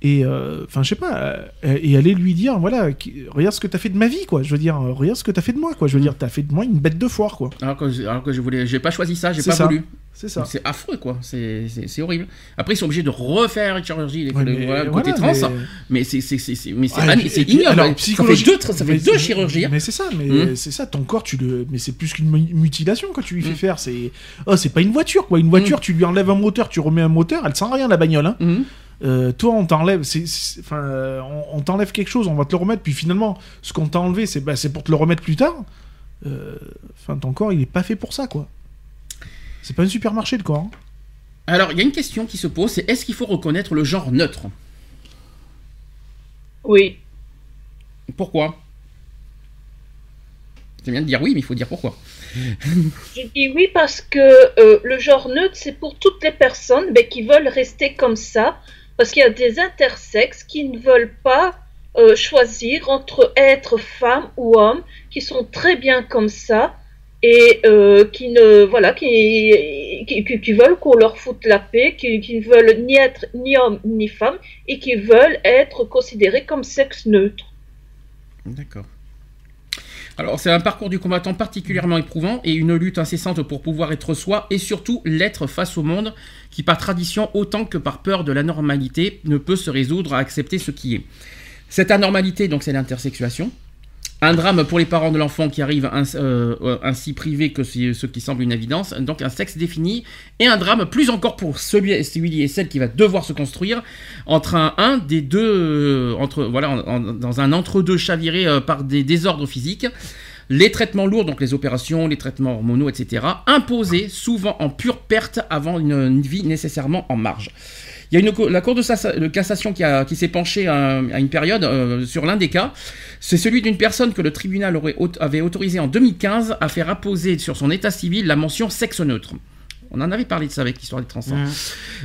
Et euh, enfin, je sais pas, euh, et allez lui dire, voilà, qui- regarde ce que t'as fait de ma vie, quoi. Je veux dire, regarde ce que t'as fait de moi, quoi. Je veux dire, t'as fait de moi une bête de foire, quoi. Alors que, je- alors que je voulais, j'ai pas choisi ça, j'ai pas ça. voulu. C'est ça. C'est affreux, quoi. C'est horrible. Après, ils sont obligés de refaire une chirurgie, les, Ouais, mais voilà, côté voilà, trans. mais- Mais c'est c'est- c'est- c'est- mais c'est Ouais, ignoble. alors, ça fait psychologie- deux, ça fait mais- deux chirurgies. hein. Mais c'est ça, mais Mhm. c'est ça. Ton corps, tu le, mais c'est plus qu'une mu- mutilation quand tu lui fais Mhm. faire. C'est, oh, c'est pas une voiture quoi. Une voiture, tu lui enlèves un moteur, tu remets un moteur, elle sent rien la bagnole. Hein. Euh, toi, on t'enlève, c'est, c'est- enfin, euh, on, on t'enlève quelque chose, on va te le remettre, puis finalement, ce qu'on t'a enlevé, c'est, bah, c'est pour te le remettre plus tard. Euh, Enfin, ton corps, il est pas fait pour ça quoi. C'est pas un supermarché le corps. hein. Alors, il y a une question qui se pose, c'est est-ce qu'il faut reconnaître le genre neutre? Oui. Pourquoi? C'est bien de dire oui, mais il faut dire pourquoi. Je dis oui parce que euh, le genre neutre, c'est pour toutes les personnes ben, qui veulent rester comme ça. Parce qu'il y a des intersexes qui ne veulent pas euh, choisir entre être femme ou homme, qui sont très bien comme ça et euh, qui ne voilà qui, qui, veulent qu'on leur foute la paix, qui, qui ne veulent ni être ni homme ni femme et qui veulent être considérés comme sexe neutre. D'accord. Alors, c'est un parcours du combattant particulièrement éprouvant et une lutte incessante pour pouvoir être soi et surtout l'être face au monde qui, par tradition, autant que par peur de l'anormalité, ne peut se résoudre à accepter ce qui est. Cette anormalité, donc, c'est l'intersexuation. Un drame pour les parents de l'enfant qui arrivent ins- euh, ainsi privés que ce qui semble une évidence, donc un sexe défini, et un drame plus encore pour celui, celui et celle qui va devoir se construire entre un, des deux, euh, voilà, dans un entre-deux chaviré euh, par des désordres physiques, les traitements lourds, donc les opérations, les traitements hormonaux, etc., imposés souvent en pure perte avant une vie nécessairement en marge. Il y a une, la Cour de, cassation qui, a- qui s'est penchée à, à une période euh, sur l'un des cas. C'est celui d'une personne que le tribunal aurait avait autorisé en 2015 à faire apposer sur son état civil la mention sexe neutre. On en avait parlé de ça avec l'histoire des trans. Mhm.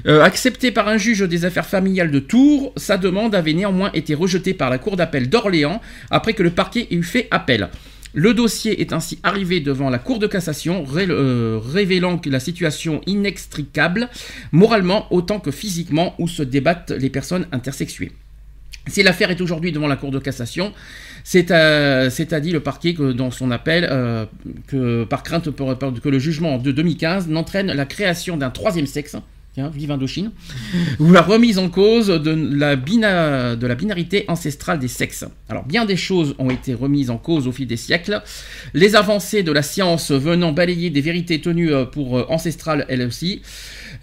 Euh, accepté par un juge des affaires familiales de Tours, sa demande avait néanmoins été rejetée par la Cour d'appel d'Orléans après que le parquet ait eu fait appel. Le dossier est ainsi arrivé devant la Cour de cassation, euh, révélant la situation inextricable, moralement autant que physiquement, où se débattent les personnes intersexuées. Si l'affaire est aujourd'hui devant la Cour de cassation, c'est à, c'est à dit le parquet que dans son appel euh, que par crainte que le jugement de 2015 n'entraîne la création d'un troisième sexe, tiens, vive Indochine, ou la remise en cause de la, binarité ancestrale des sexes. Alors bien des choses ont été remises en cause au fil des siècles, les avancées de la science venant balayer des vérités tenues euh, pour euh, ancestrales elles aussi,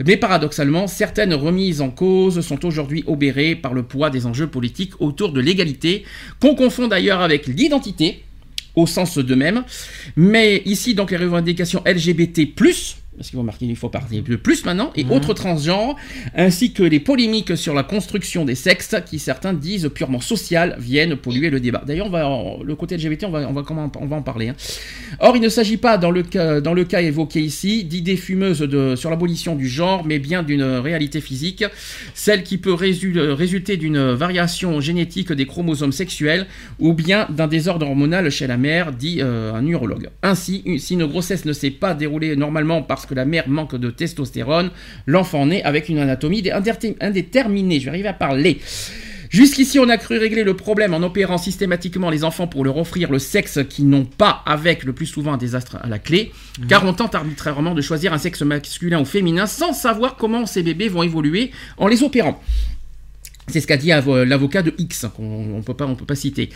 mais paradoxalement, certaines remises en cause sont aujourd'hui obérées par le poids des enjeux politiques autour de l'égalité, qu'on confond d'ailleurs avec l'identité, au sens de même. Mais ici, donc, les revendications LGBT, parce qu'il faut marquer, il faut parler de plus maintenant, et autres transgenres, ainsi que les polémiques sur la construction des sexes, qui certains disent purement sociales, viennent polluer le débat. D'ailleurs, on va, le côté LGBT, on va, on va, on va en parler. hein. Or, il ne s'agit pas, dans le cas, dans le cas évoqué ici, d'idées fumeuses de, sur l'abolition du genre, mais bien d'une réalité physique, celle qui peut résu- résulter d'une variation génétique des chromosomes sexuels ou bien d'un désordre hormonal chez la mère, dit euh, un urologue. Ainsi, si une grossesse ne s'est pas déroulée normalement parce que la mère manque de testostérone, l'enfant naît avec une anatomie dé- indéter- indéterminée. Je vais arriver à parler. Jusqu'ici, on a cru régler le problème en opérant systématiquement les enfants pour leur offrir le sexe qu'ils n'ont pas, avec le plus souvent un désastre à la clé, car on tente arbitrairement de choisir un sexe masculin ou féminin sans savoir comment ces bébés vont évoluer en les opérant. C'est ce qu'a dit avo- l'avocat de X, qu'on ne peut pas, citer.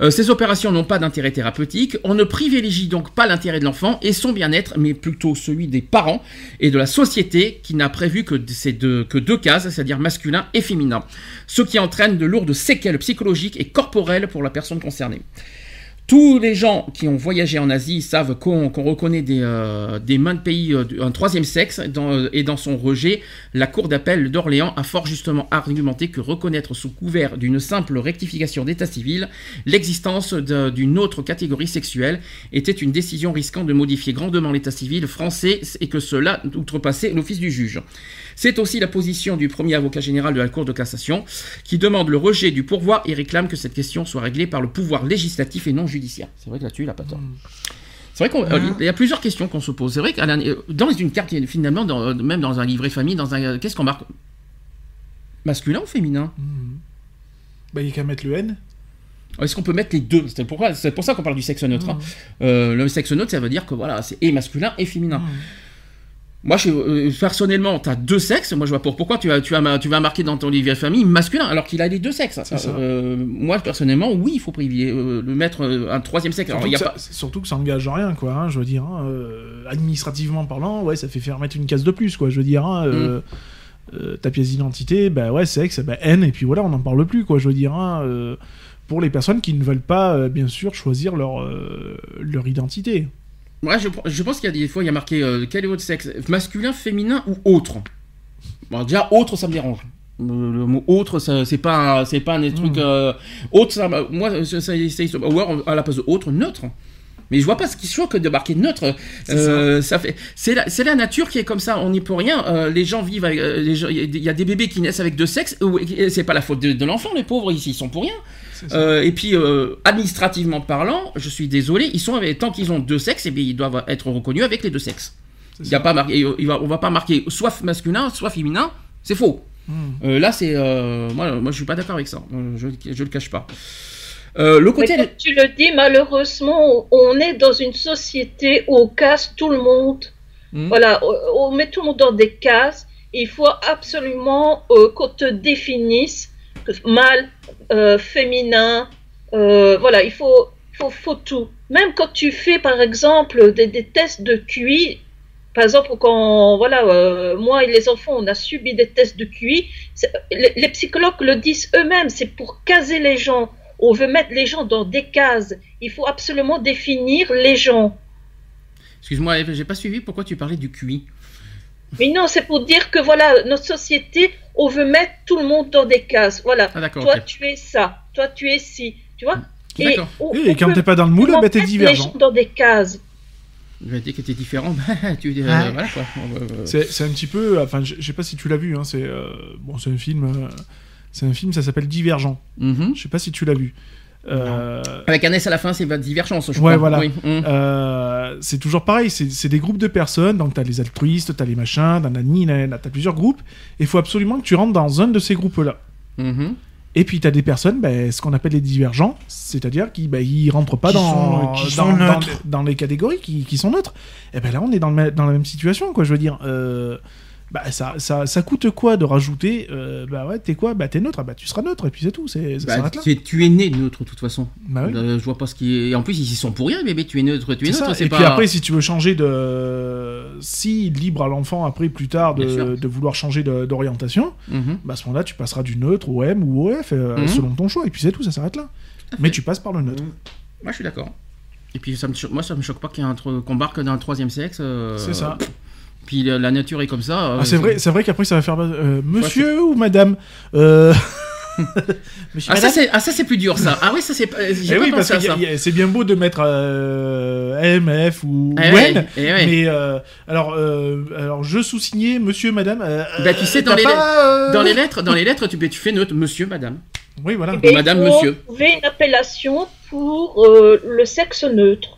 Euh, ces opérations n'ont pas d'intérêt thérapeutique. On ne privilégie donc pas l'intérêt de l'enfant et son bien-être, mais plutôt celui des parents et de la société qui n'a prévu que, deux, que deux cases, c'est-à-dire masculin et féminin. Ce qui entraîne de lourdes séquelles psychologiques et corporelles pour la personne concernée. Tous les gens qui ont voyagé en Asie savent qu'on reconnaît des, euh, des mains de pays euh, un troisième sexe euh, et dans son rejet, la Cour d'appel d'Orléans a fort justement argumenté que reconnaître sous couvert d'une simple rectification d'état civil l'existence d'une autre catégorie sexuelle était une décision risquant de modifier grandement l'état civil français et que cela outrepassait l'office du juge. C'est aussi la position du premier avocat général de la Cour de cassation qui demande le rejet du pourvoi et réclame que cette question soit réglée par le pouvoir législatif et non judiciaire. C'est vrai que là-dessus, il n'a pas tort. C'est vrai qu'il y a plusieurs questions qu'on se pose. C'est vrai que dans une carte, finalement, dans- même dans un livret famille, dans un, qu'est-ce qu'on marque? Masculin ou féminin? Bah, il y a qu'à mettre le N. Est-ce qu'on peut mettre les deux? C'est pour ça qu'on parle du sexe neutre. hein. Euh, le sexe neutre, ça veut dire que voilà, c'est et masculin et féminin. Moi, je, euh, personnellement, tu as deux sexes. Moi, je vois pourquoi tu vas, tu, vas, ma- tu vas marquer dans ton livre famille masculin alors qu'il a les deux sexes. Euh, moi, personnellement, oui, il faut privilégier euh, le mettre un troisième sexe. Surtout, il y a que pas... ça, surtout que ça engage rien, quoi. hein, je veux dire, hein, euh, administrativement parlant, ouais, ça fait faire mettre une case de plus, quoi. Je veux dire, hein, euh, ta pièce d'identité, bah ouais, sexe, bah N, et puis voilà, on n'en parle plus, quoi. Je veux dire, hein, euh, pour les personnes qui ne veulent pas, euh, bien sûr, choisir leur, leur identité. Ouais, je, je pense qu'il y a des fois, il y a marqué euh, quel est votre sexe? Masculin, féminin ou autre? Bon, déjà, autre, ça me dérange. Le, le mot autre, c'est pas, c'est pas un truc. euh, autre, ça, moi, ça, ça, ça- ou alors, à la place de autre, neutre. Mais je vois pas ce qui choque de marquer neutre. Euh, ça. fait, c'est la, c'est la nature qui est comme ça. On n'y peut rien. Euh, les gens vivent. Avec, euh, les gens- Il y a des- bébés qui naissent avec deux sexes. C'est pas la faute de, de l'enfant. Les pauvres ici, ils sont pour rien. Euh, et puis, administrativement parlant, je suis désolé, ils sont avec, tant qu'ils ont deux sexes, et bien, ils doivent être reconnus avec les deux sexes. Il y a pas marqué, il va, on va pas marquer soit masculin, soit féminin, c'est faux. Hmm. Là, c'est. moi, moi, je suis pas d'accord avec ça. Je, je le cache pas. Euh, le côté. tu le dis, malheureusement, on est dans une société où on casse tout le monde. Hmm. Voilà, on on met tout le monde dans des cases. Il faut absolument euh, qu'on te définisse mâle, euh, féminin. voilà, il faut, faut, faut tout. Même quand tu fais, par exemple, des, des tests de QI, par exemple, quand, voilà, euh, moi et les enfants, on a subi des tests de QI, les psychologues le disent eux-mêmes, c'est pour caser les gens. On veut mettre les gens dans des cases. Il faut absolument définir les gens. Excuse-moi, Eve, j'ai pas suivi pourquoi tu parlais du QI. Mais non, c'est pour dire que voilà, notre société, on veut mettre tout le monde dans des cases. Voilà. Ah, d'accord. Toi, tu es ça. Toi, tu es ci. Tu vois? D'accord. on- Et on quand t'es pas dans le moule, bah t'es mettre les divergent. gens dans des cases. Je vais dire que t'es différent. bah, tu, euh, Ouais. voilà quoi. Euh, C'est un petit peu, enfin, je je sais pas si tu l'as vu, hein, c'est euh, bon, c'est un film, euh, c'est un film, ça s'appelle Divergent. mhm. Je sais pas si tu l'as vu. Euh, Avec un S à la fin, c'est votre divergence, je Ouais, crois. voilà. Oui, mhm. Euh, c'est toujours pareil, c'est c'est des groupes de personnes, donc t'as les altruistes, t'as les machins, t'as nani, nanana, t'as plusieurs groupes, et il faut absolument que tu rentres dans un de ces groupes-là. Mhm. Et puis t'as des personnes, ben, ce qu'on appelle les divergents, c'est-à-dire qui ben, ils rentrent pas Qui dans, sont- qui dans, sont dans- neutres. dans les catégories qui, qui sont neutres. Et ben là on est dans, le ma- dans la même situation, quoi. Je veux dire, euh, bah, ça, ça, ça coûte quoi de rajouter euh, Bah ouais, t'es quoi? Bah t'es neutre, Ah bah tu seras neutre, et puis c'est tout, c'est, ça Bah, s'arrête là. tu, es, tu es né neutre de toute façon. Bah oui. Euh, je vois pas ce qui est. En plus, ils y sont pour rien, bébé. Tu es neutre, tu es neutre. Et pas. puis après, si tu veux changer de. Si libre à l'enfant après, plus tard, de, de vouloir changer d'orientation, Mhm. bah à ce moment-là, tu passeras du neutre au M ou au F euh, Mhm. selon ton choix. Et puis c'est tout, ça s'arrête là. Mais tu passes par le neutre. Moi, je suis d'accord. Et puis, ça me cho- moi, ça me choque pas qu'il y ait un tro- qu'on barque dans le troisième sexe. euh, C'est ça. Puis la, la nature est comme ça. euh, Ah, c'est vrai, c'est vrai qu'après ça va faire euh, monsieur ou madame. Euh... Monsieur, Ah ça, madame c'est, ah, ça, c'est plus dur, ça. Ah oui, ça, c'est. Eh pas oui, parce pensé à que ça. c'est bien beau de mettre euh, M, F ou, Eh eh ouais. mais euh, alors, euh, alors je sous-signais monsieur, madame. euh, Bah, tu sais, dans les pas, euh, Dans les lettres, dans les lettres, tu, tu fais neutre, monsieur, madame. Oui, voilà. Et Madame, il faut monsieur. trouver une appellation pour euh, le sexe neutre.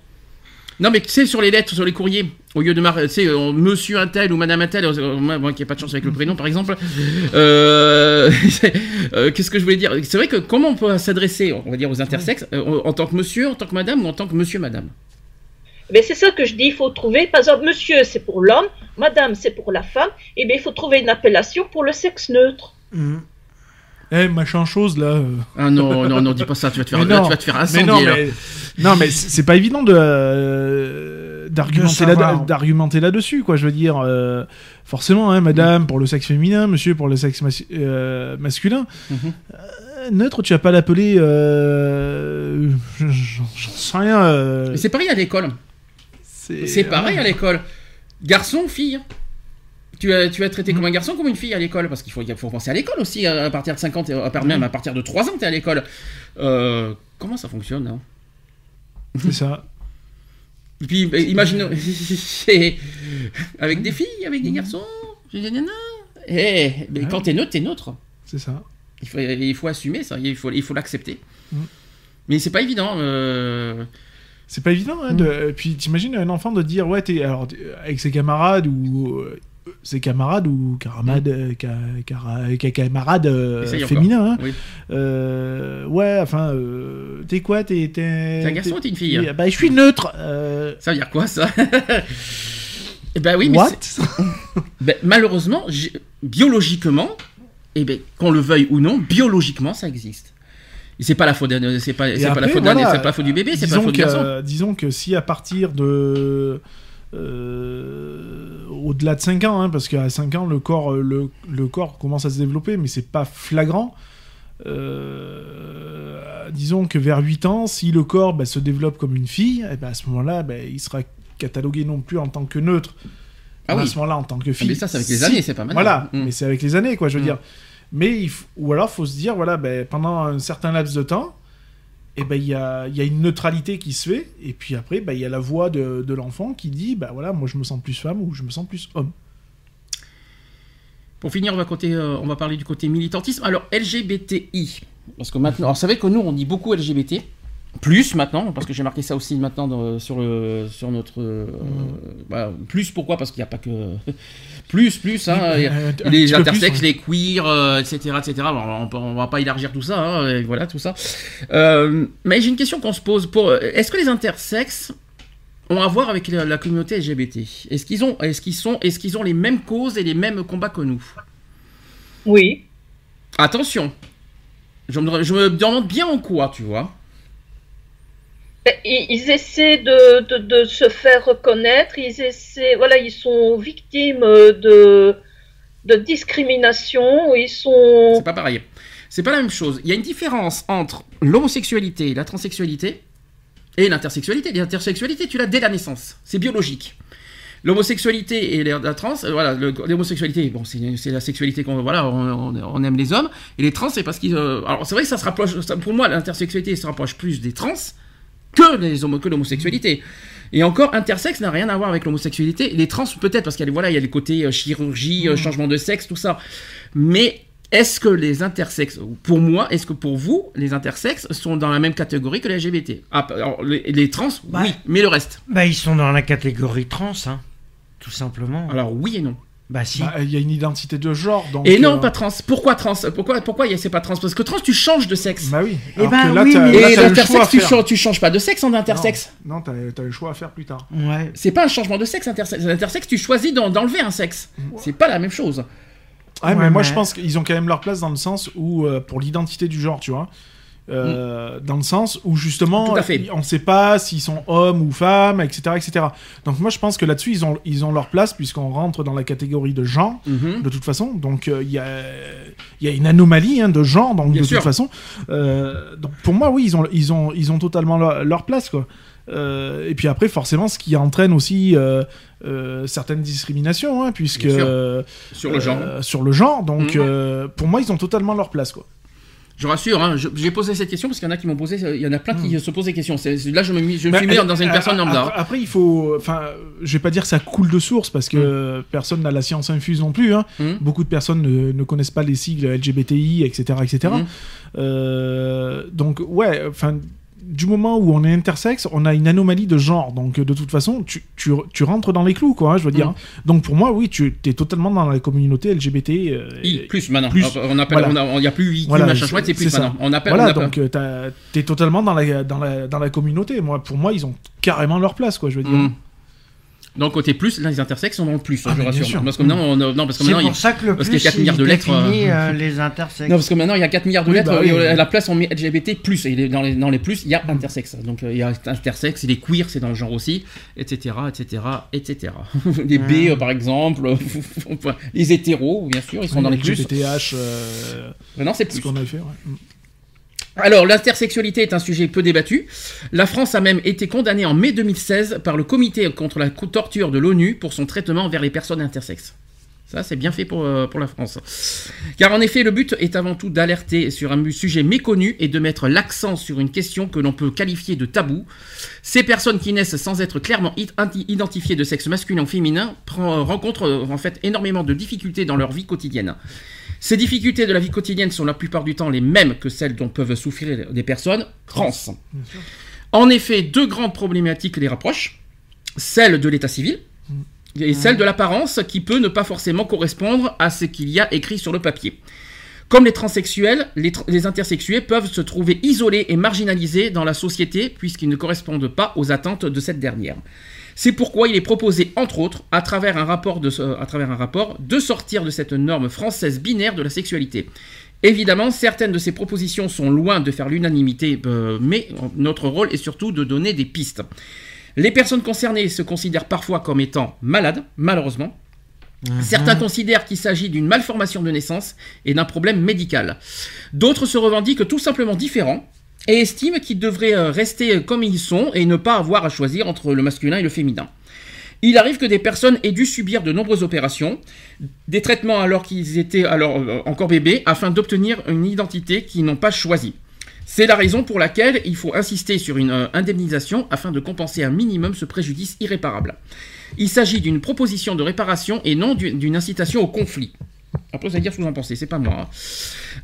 Non, mais tu sais, sur les lettres, sur les courriers, Au lieu de mar- tu sais, euh, monsieur un tel ou madame un tel, euh, moi, moi qui n'ai pas de chance avec le prénom par exemple, euh, qu'est-ce que je voulais dire? C'est vrai que comment on peut s'adresser, on va dire, aux intersexes, euh, en tant que monsieur, en tant que madame ou en tant que monsieur, madame? Mais c'est ça que je dis, il faut trouver, par exemple, monsieur c'est pour l'homme, madame c'est pour la femme, et bien il faut trouver une appellation pour le sexe neutre. Mhm. Eh, machin chose là. euh. Ah non, non, non, dis pas ça, tu vas te faire, Mais là, non, tu vas te faire Mais incendier. non, là. mais, non, mais c'est c'est pas évident de euh, d'argumenter là, là-dessus, quoi. Je veux dire, euh, forcément, hein, madame pour le sexe féminin, monsieur pour le sexe mas- euh, masculin. Mhm. Euh, neutre, tu vas pas l'appeler. J'en sais rien. Mais c'est pareil à l'école. C'est pareil à l'école. Garçon, fille. Tu as, tu as traité comme un garçon comme une fille à l'école parce qu'il faut, faut penser à l'école aussi à partir de 50 et à même à partir de 3 ans tu es à l'école. Comment ça fonctionne hein? C'est ça. Et puis imagine c'est- avec des filles, avec des garçons, nanas. Eh, mais Ouais. quand t'es neutre, t'es neutre. C'est ça. Il faut, il faut assumer ça, il faut il faut l'accepter. Mm. Mais c'est pas évident. euh, C'est pas évident. Hein, de... Puis t'imagines un enfant de dire ouais, t'es alors avec ses camarades ou euh, ses camarades ou camarades, euh, ca- cara- ca- camarades euh, Essaye encore. féminins. hein. Oui. Euh, ouais, enfin, euh, t'es quoi T'es un garçon ou t'es une fille t'es- Bah, je suis neutre. Euh, Ça veut dire quoi ça? Eh ben oui, mais what? ben, malheureusement, biologiquement, et ben, qu'on le veuille ou non, biologiquement, ça existe. C'est pas la faute, c'est pas, Et c'est pas la faute, voilà, c'est pas la faute du bébé, c'est pas la faute du que, garçon. Disons que si à partir de. euh, au-delà de 5 ans, hein, parce qu'à 5 ans, le corps, euh, le, le corps commence à se développer, mais c'est pas flagrant. Euh, disons que vers 8 ans, si le corps bah, se développe comme une fille, eh ben, à ce moment-là, bah, il sera catalogué non plus en tant que neutre, Ah mais à oui. ce moment-là en tant que Ah, fille. mais ça, c'est avec les années, c'est pas maintenant. Voilà, Mm. mais c'est avec les années, quoi, je veux Mm. dire. Mais il f- ou alors, faut se dire, voilà, ben, pendant un certain laps de temps, et ben il y a, il y a une neutralité qui se fait, et puis après, ben, il y a la voix de, de l'enfant qui dit, bah voilà, moi je me sens plus femme ou je me sens plus homme. Pour finir, on va, côté, euh, on va parler du côté militantisme. Alors, LGBTI. Parce que maintenant, alors, vous savez que nous, on dit beaucoup LGBT. Plus maintenant, parce que j'ai marqué ça aussi maintenant dans- sur, le, sur notre. euh, bah, plus pourquoi? Parce qu'il n'y a pas que. Plus, plus, hein. Euh, les plus, intersexes, ouais. les queers, euh, etc., etc. Alors, on, on va pas élargir tout ça, hein, voilà, tout ça. Euh, mais j'ai une question qu'on se pose. Pour, est-ce que les intersexes ont à voir avec la, la communauté LGBT Est-ce qu'ils ont, est-ce qu'ils sont, est-ce qu'ils ont les mêmes causes et les mêmes combats que nous? Oui. Attention, je me, je me demande bien en quoi, tu vois. Ils, essaient de, de, se faire reconnaître, ils essaient, voilà, ils sont victimes de, de discrimination, ils sont... C'est pas pareil. C'est pas la même chose. Il y a une différence entre l'homosexualité, la transsexualité et l'intersexualité. L'intersexualité, tu l'as dès la naissance. C'est biologique. L'homosexualité et la, trans, euh, voilà, l'homosexualité, bon, c'est la sexualité qu'on, voilà, on, aime les hommes. Et les trans, c'est parce qu'ils, euh, alors c'est vrai que ça se rapproche, pour moi, l'intersexualité se rapproche plus des trans que les homo, que l'homosexualité. Et encore, intersexe n'a rien à voir avec l'homosexualité. Les trans, peut-être, parce qu'il y a, voilà, il y a les côtés euh, chirurgie, euh, changement de sexe, tout ça. Mais est-ce que les intersexes, pour moi, est-ce que pour vous, les intersexes sont dans la même catégorie que les LGBT ah, alors, les, les trans, Bah. oui, mais le reste Bah, ils sont dans la catégorie trans, hein. Tout simplement. Alors oui et non. Bah, si. Bah, Il y a une identité de genre. Donc, Et non, euh, pas trans. Pourquoi trans? Pourquoi, pourquoi y a- c'est pas trans? Parce que trans, tu changes de sexe. Bah oui. Eh ben là, mais- et le choix à l'intersexe, tu, changes- tu changes pas de sexe en intersexe. Non, non, t'as t'as le choix à faire plus tard. Ouais. C'est pas un changement de sexe, intersexe. L'intersexe, tu choisis d'en- d'enlever un sexe. C'est pas la même chose. Ouais, mais Ouais, moi je pense qu'ils ont quand même leur place dans le sens où, euh, pour l'identité du genre, tu vois, euh, dans le sens où justement, on ne sait pas s'ils sont hommes ou femmes, etc., etc. Donc moi je pense que là-dessus ils ont, ils ont leur place puisqu'on rentre dans la catégorie de genre. Mhm. De toute façon, donc euh, il y, a, y a une anomalie hein, de genre, donc Bien de sûr. toute façon. Euh, donc pour moi, oui, ils ont, ils ont, ils ont totalement leur, leur place, quoi. Et puis après, forcément, ce qui entraîne aussi euh, certaines discriminations, hein, puisque Sur le genre. euh, sur le genre. Donc, Mhm. euh, pour moi, ils ont totalement leur place, quoi. Je rassure, hein, j'ai posé cette question parce qu'il y en a qui m'ont posé, il y en a plein qui se posent des questions. Là, je me, mis- je me Mais, suis mis dans une personne lambda. Après, après, il faut, enfin, je vais pas dire que ça coule de source parce que personne n'a la science infuse non plus. Hein. Mhm. Beaucoup de personnes ne, ne connaissent pas les sigles LGBTI, etc., etc. Euh, donc, ouais, enfin, du moment où on est intersexe, on a une anomalie de genre. Donc, de toute façon, tu, tu, tu rentres dans les clous, quoi, hein, je veux dire. Mm. Donc, pour moi, oui, tu es totalement dans la communauté LGBT. euh, I, plus maintenant. plus. On appelle, Voilà. on a- il n'y a plus I, Voilà, machin c'est- chouette, c'est plus maintenant. On appelle, Voilà, on appelle- donc euh, t'as- t'es totalement dans la, dans, la, dans la communauté. Moi, pour moi, ils ont carrément leur place, quoi, je veux dire. Mm. Donc côté plus, là les intersexes sont dans le plus, Ah, je rassure. Parce que maintenant, on- non, parce que maintenant, il a- pour ça que le parce plus, qu'il y a 4 milliards de il lettres, euh, euh, les intersexes. Non, parce que maintenant il y a 4 milliards de Oui, lettres, bah et oui. à la place on met LGBT, plus, et les- dans les, dans les plus, il y a intersexe. Donc euh, il y a intersexe, et les queer, c'est dans le genre aussi, etc., etc., etc. les B, euh, par exemple, les hétéros, bien sûr, ils sont dans les plus. LGBTH, euh, Maintenant c'est ce plus. qu'on avait fait, ouais. Alors, l'intersexualité est un sujet peu débattu. La France a même été condamnée en mai 2016 par le Comité contre la torture de l'ONU pour son traitement vers les personnes intersexes. Ça, c'est bien fait pour, euh, pour la France. Car en effet, le but est avant tout d'alerter sur un sujet méconnu et de mettre l'accent sur une question que l'on peut qualifier de tabou. Ces personnes qui naissent sans être clairement identifiées de sexe masculin ou féminin prend- rencontrent euh, en fait énormément de difficultés dans leur vie quotidienne. Ces difficultés de la vie quotidienne sont la plupart du temps les mêmes que celles dont peuvent souffrir des personnes trans. En effet, deux grandes problématiques les rapprochent. Celle de l'état civil et celle de l'apparence qui peut ne pas forcément correspondre à ce qu'il y a écrit sur le papier. Comme les transsexuels, les, tr- les intersexués peuvent se trouver isolés et marginalisés dans la société puisqu'ils ne correspondent pas aux attentes de cette dernière. C'est pourquoi il est proposé, entre autres, à travers, un rapport de, ce- à travers un rapport, de sortir de cette norme française binaire de la sexualité. Évidemment, certaines de ces propositions sont loin de faire l'unanimité, euh, mais notre rôle est surtout de donner des pistes. Les personnes concernées se considèrent parfois comme étant malades, malheureusement. Certains considèrent qu'il s'agit d'une malformation de naissance et d'un problème médical. D'autres se revendiquent tout simplement différents et estiment qu'ils devraient euh, rester comme ils sont et ne pas avoir à choisir entre le masculin et le féminin. Il arrive que des personnes aient dû subir de nombreuses opérations, des traitements alors qu'ils étaient euh, encore bébés, afin d'obtenir une identité qu'ils n'ont pas choisie. C'est la raison pour laquelle il faut insister sur une euh, indemnisation afin de compenser un minimum ce préjudice irréparable. Il s'agit d'une proposition de réparation et non d'une incitation au conflit. Après, vous allez dire ce que vous en pensez, c'est pas moi. hein.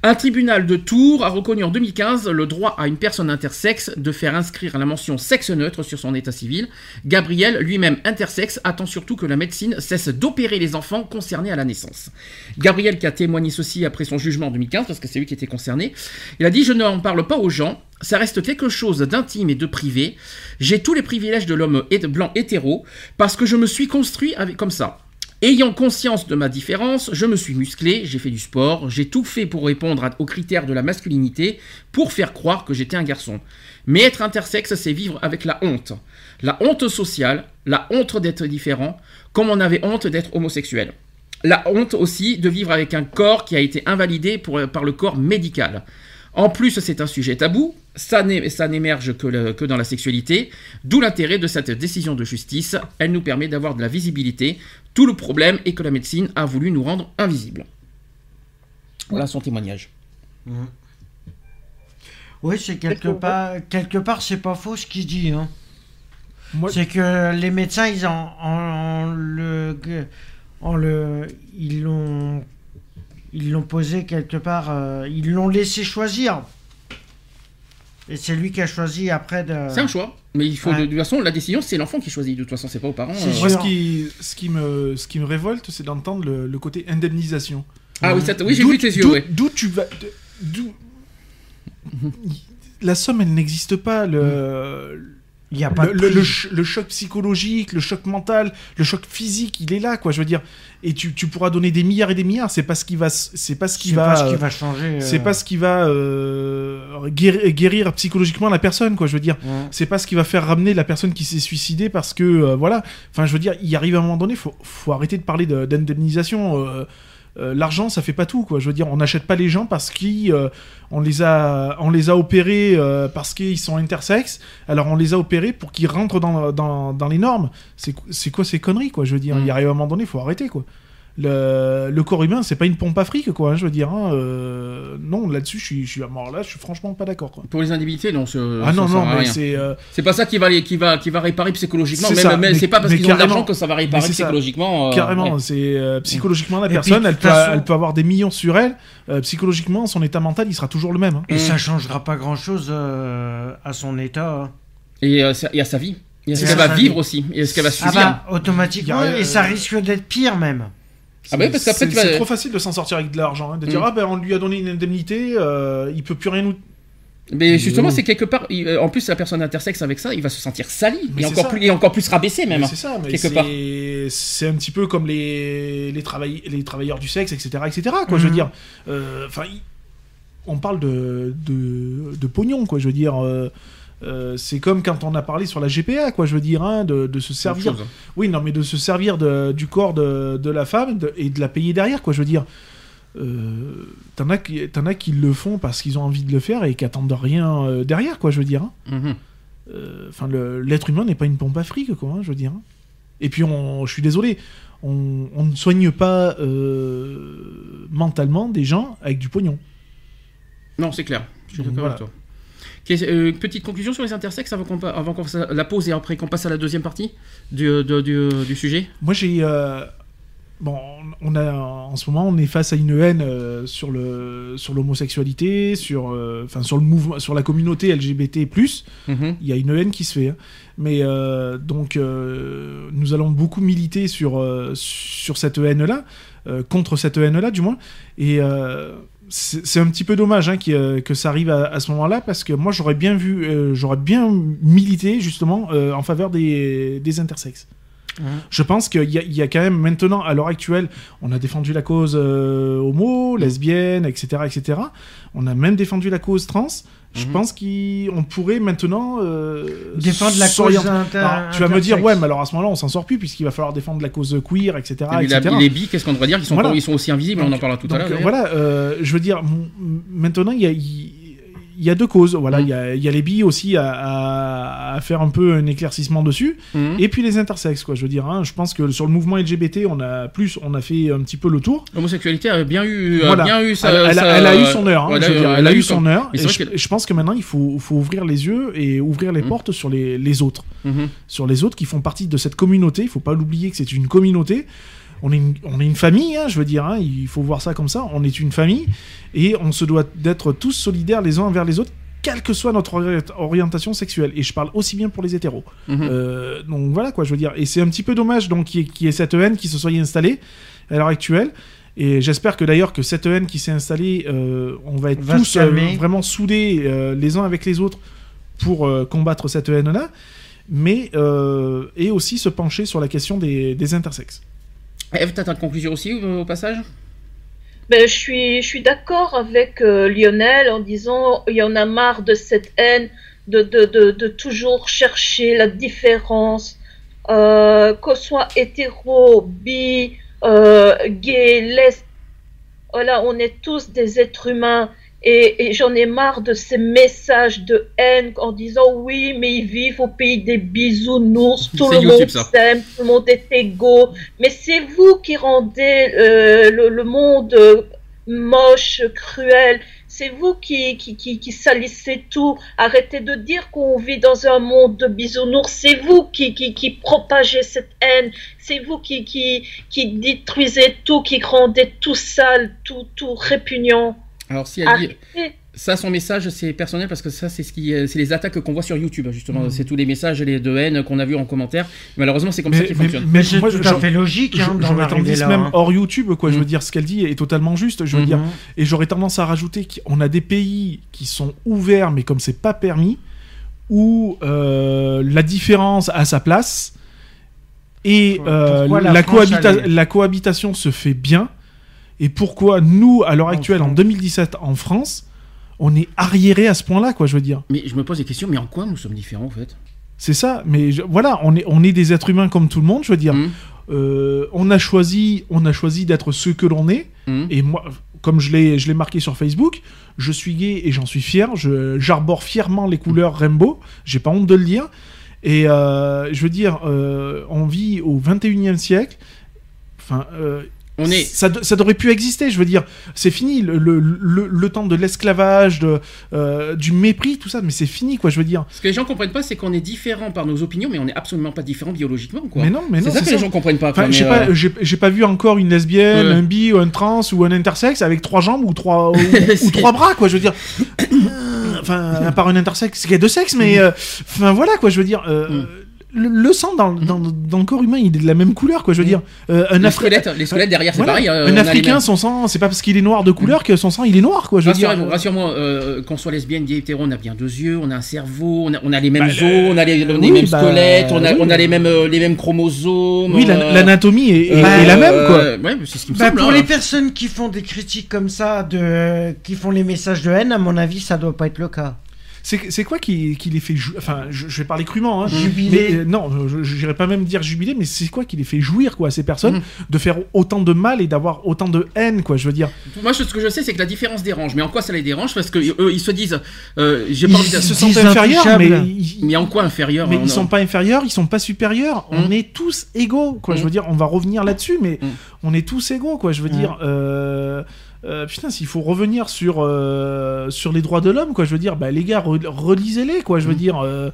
Un tribunal de Tours a reconnu en 2015 le droit à une personne intersexe de faire inscrire la mention sexe neutre sur son état civil. Gabriel, lui-même intersexe, attend surtout que la médecine cesse d'opérer les enfants concernés à la naissance. Gabriel, qui a témoigné ceci après son jugement en 2015, parce que c'est lui qui était concerné, il a dit Je n'en parle pas aux gens, ça reste quelque chose d'intime et de privé. J'ai tous les privilèges de l'homme blanc hétéro, parce que je me suis construit avec, comme ça. Ayant conscience de ma différence, je me suis musclé, j'ai fait du sport, j'ai tout fait pour répondre aux critères de la masculinité, pour faire croire que j'étais un garçon. Mais être intersexe, c'est vivre avec la honte. La honte sociale, la honte d'être différent, comme on avait honte d'être homosexuel. La honte aussi de vivre avec un corps qui a été invalidé par le corps médical. En plus, c'est un sujet tabou, ça n'émerge que dans la sexualité, d'où l'intérêt de cette décision de justice. Elle nous permet d'avoir de la visibilité. Tout le problème est que la médecine a voulu nous rendre invisibles. Voilà son témoignage. Oui, c'est quelque que- part, quelque part, c'est pas faux ce qu'il dit. Hein. Moi, C'est que les médecins, ils en, en- en le, en le, ils l'ont, ils l'ont posé quelque part, euh, ils l'ont laissé choisir. Et c'est lui qui a choisi après de. C'est un choix, mais il faut Ouais. de, de toute façon la décision c'est l'enfant qui choisit. De toute façon c'est pas aux parents. C'est euh. moi, ce qui, ce, qui me, ce qui me révolte, c'est d'entendre le, le côté indemnisation. Ah oui, ça- oui j'ai vu tes yeux. d'où- ouais. Tu vas. D'où. La somme, elle n'existe pas. Le, Il y a pas le, de le- le prix. ch- le choc psychologique, le choc mental, le choc physique, il est là, quoi. Je veux dire, et tu, tu pourras donner des milliards et des milliards. C'est pas ce qui va, c'est pas ce qui va, ce qui euh, va changer. c'est euh, pas ce qui va euh, guérir, guérir psychologiquement la personne, quoi. Je veux dire, ouais. c'est pas ce qui va faire ramener la personne qui s'est suicidée parce que euh, voilà. Enfin, je veux dire, il arrive à un moment donné, faut, faut arrêter de parler de- d'indemnisation. Euh, euh, L'argent, ça fait pas tout, quoi. Je veux dire, on n'achète pas les gens parce qu'on les a, on les a opérés euh, parce qu'ils sont intersexes. Alors on les a opérés pour qu'ils rentrent dans, dans, dans les normes. C'est quoi ces conneries, quoi? Je veux dire, Mm. il arrive à un moment donné, faut arrêter, quoi. Le, le corps humain, c'est pas une pompe à fric, quoi, hein, je veux dire. hein, euh, non, là-dessus, je suis, je suis, alors là, je suis franchement pas d'accord, quoi. Pour les indemnités, non. ce- Ah ça non, sert non, à mais rien. c'est. euh, C'est pas ça qui va, les- qui va, qui va réparer psychologiquement. C'est Même, ça, mais mais- c'est pas parce mais qu'ils ont de l'argent que ça va réparer psychologiquement. euh, Carrément, ouais. c'est euh, psychologiquement la Et personne, elle peut, façon- elle peut avoir des millions sur elle. euh, psychologiquement, son état mental, il sera toujours le même. hein. Et Mm. ça changera pas grand-chose euh, à son état. hein. Et, euh, à sa vie. Et à ce qu'elle à va vivre aussi? Et ce qu'elle va Ah subir? bah, automatiquement, et ça risque d'être pire même. Ah bah oui, parce qu'après, C'est tu vas- c'est trop facile de s'en sortir avec de l'argent, hein, de dire Mm. ah ben on lui a donné une indemnité, euh, il peut plus rien nous. Mais justement, Mm. c'est quelque part. il- euh, en plus, la personne intersexe avec ça, il va se sentir sali. Mais Et c'est encore, ça. plus, et encore plus rabaissé même. Mais C'est ça, mais quelque part. c'est c'est un petit peu comme les les, travail- les travailleurs du sexe, etc., etc. Quoi, je veux Mhm. dire, Euh, enfin, on parle de, de de pognon, quoi. Je veux dire. euh, euh, c'est comme quand on a parlé sur la GPA, quoi, je veux dire, hein, de, de se servir chose. Oui, non, mais de se servir de- du corps de, de la femme de- et de la payer derrière, quoi. Je veux dire, euh, t'en as, qui- t'en as qui le font parce qu'ils ont envie de le faire et qui attendent rien euh, derrière, quoi. Je veux dire. hein. Mhm. Enfin, l'être humain n'est pas une pompe à fric, quoi. hein, je veux dire. hein. Et puis, je suis désolé, on, on ne soigne pas mentalement des gens avec du pognon. Non, c'est clair. Je suis d'accord voilà. avec toi. Euh, petite conclusion sur les intersexes avant qu'on avant qu'on la pause et après qu'on passe à la deuxième partie du, du, du sujet? Moi, j'ai. euh, Bon, on a en ce moment, on est face à une haine euh, sur le sur l'homosexualité, sur euh, enfin sur le mouvement, sur la communauté LGBT+. Mhm. Il y a une haine qui se fait, hein. mais euh, donc euh, nous allons beaucoup militer sur euh, sur cette haine-là, euh, contre cette haine-là du moins, et euh, c'est un petit peu dommage hein, que ça arrive à, ce moment-là parce que moi j'aurais bien vu, euh, j'aurais bien milité justement euh, en faveur des intersexes. Je pense qu'il y, a- il y a quand même maintenant, à l'heure actuelle, on a défendu la cause euh, homo, lesbienne, etc., etc. On a même défendu la cause trans. Je Mhm. pense qu'on pourrait maintenant euh, Défendre la cause inter- Alors, tu vas me dire, ouais, mais alors à ce moment-là, on s'en sort plus puisqu'il va falloir défendre la cause queer, etc., Et la- etc. les bi, qu'est-ce qu'on devrait dire Ils sont, Voilà. encore- ils sont aussi invisibles, on en parlera tout donc, à l'heure. euh. Voilà, euh, je veux dire, maintenant, il y a, il y a deux causes. Voilà, Mm. il y, a, il y a les billes aussi à, à- à faire un peu un éclaircissement dessus. Mhm. Et puis les intersexes, quoi. Je veux dire, hein, je pense que sur le mouvement LGBT, on a plus, on a fait un petit peu le tour. L'homosexualité a bien eu, a Voilà. bien eu sa, elle, elle a- sa- elle a eu son heure. hein, je veux dire, elle a eu son heure. Et je, pense que maintenant, il faut, faut ouvrir les yeux et ouvrir les Mm. portes sur les, les autres. Mhm. Sur les autres qui font partie de cette communauté. Il faut pas l'oublier que c'est une communauté. On est une, on est une famille, hein, je veux dire. hein, il faut voir ça comme ça. On est une famille et on se doit d'être tous solidaires les uns envers les autres, quelle que soit notre ori- orientation sexuelle. Et je parle aussi bien pour les hétéros. Mhm. Euh, donc voilà quoi, je veux dire. Et c'est un petit peu dommage donc qu'il y, ait- qu'il y ait cette haine qui se soit installée à l'heure actuelle. Et j'espère que d'ailleurs que cette haine qui s'est installée, euh, on va être Va tous euh, vraiment soudés euh, les uns avec les autres pour euh, combattre cette haine-là, mais euh, et aussi se pencher sur la question des, des intersexes. Eve, t'as ta conclusion aussi au passage? Ben, je suis, je suis d'accord avec euh, Lionel en disant il y en a marre de cette haine, de, de, de, de toujours chercher la différence, euh, qu'on soit hétéro, bi, euh, gay, lesbienne. Voilà, on est tous des êtres humains. Et, et j'en ai marre de ces messages de haine en disant oui, mais ils vivent au pays des bisounours, tout le YouTube, monde s'aime, tout le monde est égaux. Mais c'est vous qui rendez euh, le, le monde moche, cruel. C'est vous qui, qui, qui, qui salissez tout. Arrêtez de dire qu'on vit dans un monde de bisounours. C'est vous qui, qui, qui propagez cette haine. C'est vous qui, qui, qui détruisez tout, qui rendez tout sale, tout, tout répugnant. Alors si elle dit, ça son message c'est personnel parce que ça c'est ce qui, c'est les attaques qu'on voit sur YouTube justement, Mhm. c'est tous les messages les de haine qu'on a vu en commentaire. Malheureusement c'est comme ça qu'il fonctionne. Mais c'est moi, tout je- à fait logique hein, J'aurais arriver tendance là. même hein. hors YouTube, quoi. Je Mm. veux dire, ce qu'elle dit est totalement juste. Je veux dire, Mhm. Et j'aurais tendance à rajouter qu'on a des pays qui sont ouverts, mais comme c'est pas permis, où euh, la différence a sa place et euh, cohabita- la cohabitation se fait bien. Et pourquoi nous, à l'heure actuelle, en France. 2017, en France, on est arriéré à ce point-là, quoi, je veux dire. Mais je me pose des questions, mais en quoi nous sommes différents en fait? C'est ça, mais je- voilà, on est, on est des êtres humains comme tout le monde, je veux dire. Mhm. Euh, on a choisi, on a choisi d'être ce que l'on est. Mhm. Et moi, comme je l'ai, je l'ai marqué sur Facebook, je suis gay et j'en suis fier. Je, j'arbore fièrement les couleurs rainbow. J'ai pas honte de le dire. Et euh, je veux dire, euh, on vit au 21e siècle. Enfin, euh, On est. Ça, ça devrait plus exister, je veux dire. C'est fini, le, le, le, le temps de l'esclavage, euh, du mépris, tout ça, mais c'est fini, quoi, je veux dire. Ce que les gens comprennent pas, c'est qu'on est différent par nos opinions, mais on est absolument pas différent biologiquement, quoi. Mais non, mais non, c'est ça que les gens comprennent pas. Enfin, mais, pas, euh, j'ai j'ai pas vu encore une lesbienne, Ouais. un bi ou un trans ou un intersexe avec trois jambes ou trois, ou, trois bras, quoi, je veux dire. Enfin, à part un intersexe qui a deux sexes, mais. euh, Enfin, voilà, quoi, je veux dire. euh, Mm. Le, le sang dans, dans, dans le corps humain, il est de la même couleur, quoi, je veux Mm. dire. Euh, un les Afri- squelettes, les squelettes derrière, c'est Voilà. pareil. euh, un Africain, son sang, c'est pas parce qu'il est noir de couleur que son sang il est noir, quoi. Je veux dire. Rassurez-vous, rassure-moi, euh, qu'on soit lesbienne, gay, hétéro, on a bien deux yeux, on a un cerveau, on a, on a les mêmes Bah, os, on a les, on a les mêmes bah, squelettes, on a, oui. on a les mêmes, euh, les mêmes chromosomes. Oui, la- euh, l'anatomie est, est- euh, est la même, quoi. euh, ouais, mais c'est ce qui me Bah, semble. pour hein. les personnes qui font des critiques comme ça, de... qui font les messages de haine, à mon avis, ça doit pas être le cas. C'est c'est quoi qui, qui les fait Enfin, je, je vais parler crûment, hein. Jubiler. Mais, euh, non, je n'irais pas même dire jubiler, mais c'est quoi qui les fait jouir, quoi, à ces personnes, Mhm. de faire autant de mal et d'avoir autant de haine, quoi, je veux dire? Moi, ce que je sais, c'est que la différence dérange. Mais en quoi ça les dérange? Parce que eux, ils se disent, euh, j'ai pas Ils, envie de- se se sentent inférieurs, mais, ils, Mais en quoi inférieur mais hein, ils sont pas inférieurs, ils sont pas supérieurs. On Mhm. est tous égaux, quoi. Je veux dire, on va revenir là-dessus, mais on est tous égaux, quoi. Je veux dire, euh, euh, putain, s'il faut revenir sur euh, sur les droits de l'homme, quoi. Je veux dire, bah les gars, re- relisez-les, quoi. Je veux Mhm. dire. euh,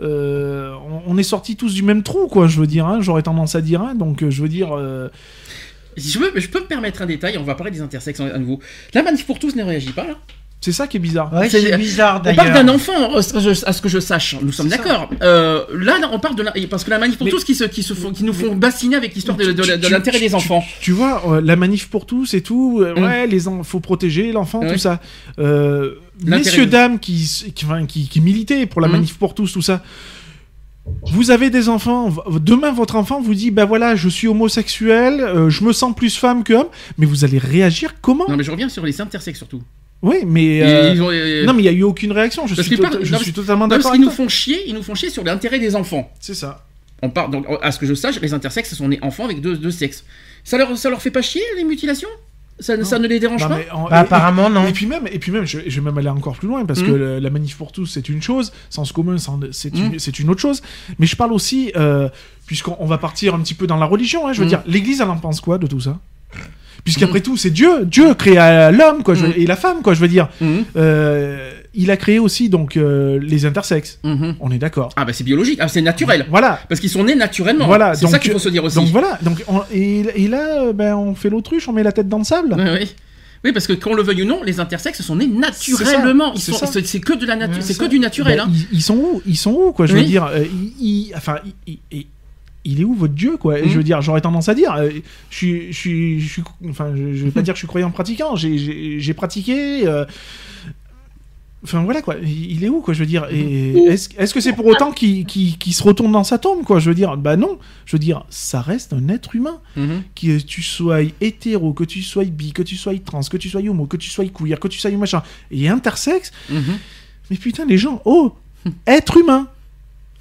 on, on est sortis tous du même trou, quoi. Je veux dire, hein, j'aurais tendance à dire, hein, donc je veux dire, Si je, veux, je peux me permettre un détail, on va parler des intersexes à nouveau. La manif pour tous ne réagit pas, là. C'est ça qui est bizarre. Ouais, C'est- bizarre On parle d'un enfant, à ce que je- à ce que je sache. Nous sommes d'accord. Euh, là, on parle de la... parce que la manif pour Mais- tous qui, se, qui, se font, qui nous font bassiner avec l'histoire de, de- de Tu- l'intérêt des enfants. Tu vois, euh, la manif pour tous et tout, euh, Mm. ouais, les faut protéger l'enfant, Ouais. tout ça. Euh, messieurs, dames qui, qui, enfin, qui, qui militaient pour la Mm. manif pour tous, tout ça. Vous avez des enfants, demain votre enfant vous dit, ben voilà, je suis homosexuel, euh, je me sens plus femme que homme, mais vous allez réagir comment? Non, mais je reviens sur les intersexes surtout. Oui, mais... Euh, ils ont- euh, Non, mais il n'y a eu aucune réaction, je Parce suis, tota- parlent- je non, suis parce- totalement non, parce d'accord qu'ils nous font chier, ils nous font chier sur l'intérêt des enfants. C'est ça. On parle, donc, à ce que je sache, les intersexes sont nés enfants avec deux, deux sexes. Ça leur, ça leur fait pas chier les mutilations? Ça, ça ne les dérange Non, pas? en- Bah, et- apparemment, non. Et puis même, et puis même je, je vais même aller encore plus loin parce que le- la manif pour tous c'est une chose, sens commun c'en- c'est une, c'est une autre chose. Mais je parle aussi, euh, puisqu'on on va partir un petit peu dans la religion, hein, je veux Mhm. dire, l'Église elle en pense quoi de tout ça? Puisqu'après tout c'est Dieu, Dieu crée euh, l'homme quoi, je veux- Mhm. et la femme quoi, je veux dire. Mhm, Euh, il a créé aussi donc euh, les intersexes. mhm. On est d'accord. Ah bah c'est biologique, ah, c'est naturel. Voilà. Parce qu'ils sont nés naturellement. Voilà, c'est ça qu'il faut se dire aussi. Donc voilà. Donc on- et, et là, euh, ben on fait l'autruche, on met la tête dans le sable. Ouais, ouais. Oui, parce que qu'on le veuille ou non, les intersexes sont nés naturellement. Ils c'est sont- que de la nature, Ouais, c'est que du naturel. Ben, hein. ils, ils sont où? Ils sont où quoi Je veux Oui. dire, euh, il, il- enfin, il, il- est où votre Dieu quoi? Je veux dire, j'aurais tendance à dire, euh, je suis, je suis, je suis, enfin, je, je vais pas dire que je suis croyant pratiquant. J'ai, pratiqué. euh, Enfin voilà quoi, il est où quoi je veux dire? Est-ce que c'est pour autant qu'il se retourne dans sa tombe quoi? Je veux dire bah non je veux dire ça reste un être humain Mhm. que tu sois hétéro que tu sois bi que tu sois trans que tu sois homo que tu sois queer que tu sois machin et intersexe Mhm. mais putain, les gens, oh, être humain.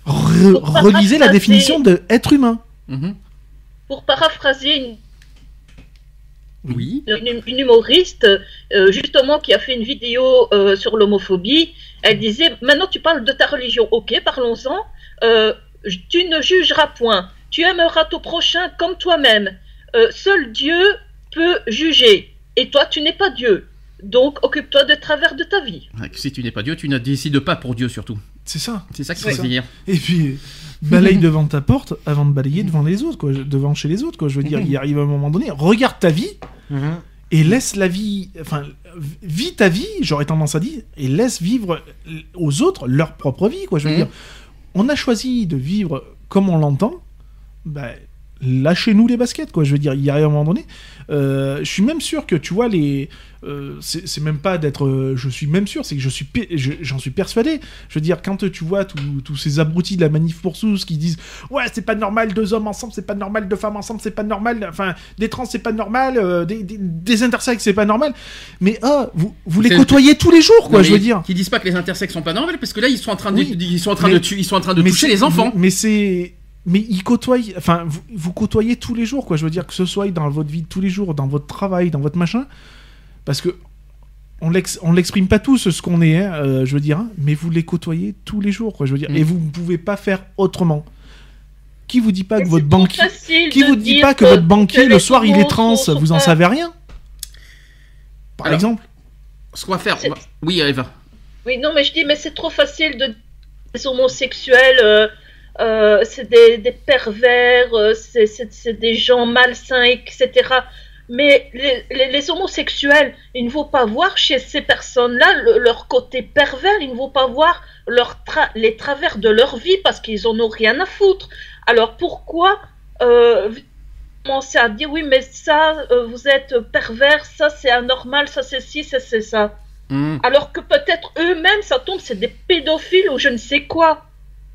Re- relisez la définition de être humain. Mhm. Pour paraphraser une Oui. une, une humoriste euh, justement qui a fait une vidéo euh, sur l'homophobie. Elle disait maintenant tu parles de ta religion, ok, parlons-en. Euh, tu ne jugeras point. Tu aimeras ton prochain comme toi-même. Euh, seul Dieu peut juger. Et toi, tu n'es pas Dieu. Donc, occupe-toi de travers de ta vie. Ouais, Si tu n'es pas Dieu, tu ne décides pas pour Dieu surtout. C'est ça. C'est ça qu'il C'est faut ça. se dire. Et puis, balaye devant ta porte avant de balayer devant les autres, quoi. Devant chez les autres, quoi. Je veux dire, il arrive un moment donné, regarde ta vie Mhm. et laisse la vie. Enfin, vis ta vie, j'aurais tendance à dire, et laisse vivre aux autres leur propre vie, quoi. Je veux Mhm. dire, on a choisi de vivre comme on l'entend, bah, lâchez-nous les baskets, quoi. Je veux dire, il y a un moment donné. euh, je suis même sûr que, tu vois, les. euh, c'est même pas d'être. euh, je suis même sûr, c'est que je suis, j'en suis persuadé. Je veux dire, quand tu vois tous ces abrutis de la manif pour tous qui disent Ouais, c'est pas normal, deux hommes ensemble, c'est pas normal, deux femmes ensemble, c'est pas normal, enfin, des trans, c'est pas normal, des, des, des intersexes, c'est pas normal. Mais ah, vous, vous les côtoyez tous les jours, quoi, Non, je veux dire. Qui disent pas que les intersexes sont pas normales, parce que là ils sont en train de, Oui. ils sont en train Mais- de ils sont en train de toucher les enfants. Mais c'est. Mais ils côtoient. Enfin, vous, vous côtoyez tous les jours, quoi. Je veux dire, que ce soit dans votre vie de tous les jours, dans votre travail, dans votre machin. Parce que. On l'ex- on l'exprime pas tous ce qu'on est, hein, euh, je veux dire, hein, mais vous les côtoyez tous les jours, quoi. Je veux dire, Mm. et vous ne pouvez pas faire autrement. Qui vous dit pas que votre banquier, facile qui vous dit pas que votre banquier que le soir il est trans, vous en savez rien? Par Alors, exemple. Ce qu'on va faire. On va- Oui, Eva. Oui, non, mais je dis, mais c'est trop facile de homosexuels, euh, euh, c'est des, des pervers, euh, c'est- c'est c'est des gens malsains, etc. Mais les, les- les homosexuels, il ne faut pas voir chez ces personnes-là le- leur côté pervers, il ne faut pas voir leur tra- les travers de leur vie parce qu'ils en ont rien à foutre. Alors pourquoi euh, commencer à dire oui, mais ça, euh, vous êtes pervers, ça c'est anormal, ça c'est ci, ça c'est ça Hmm. alors que peut-être eux-mêmes, ça tombe, c'est des pédophiles ou je ne sais quoi.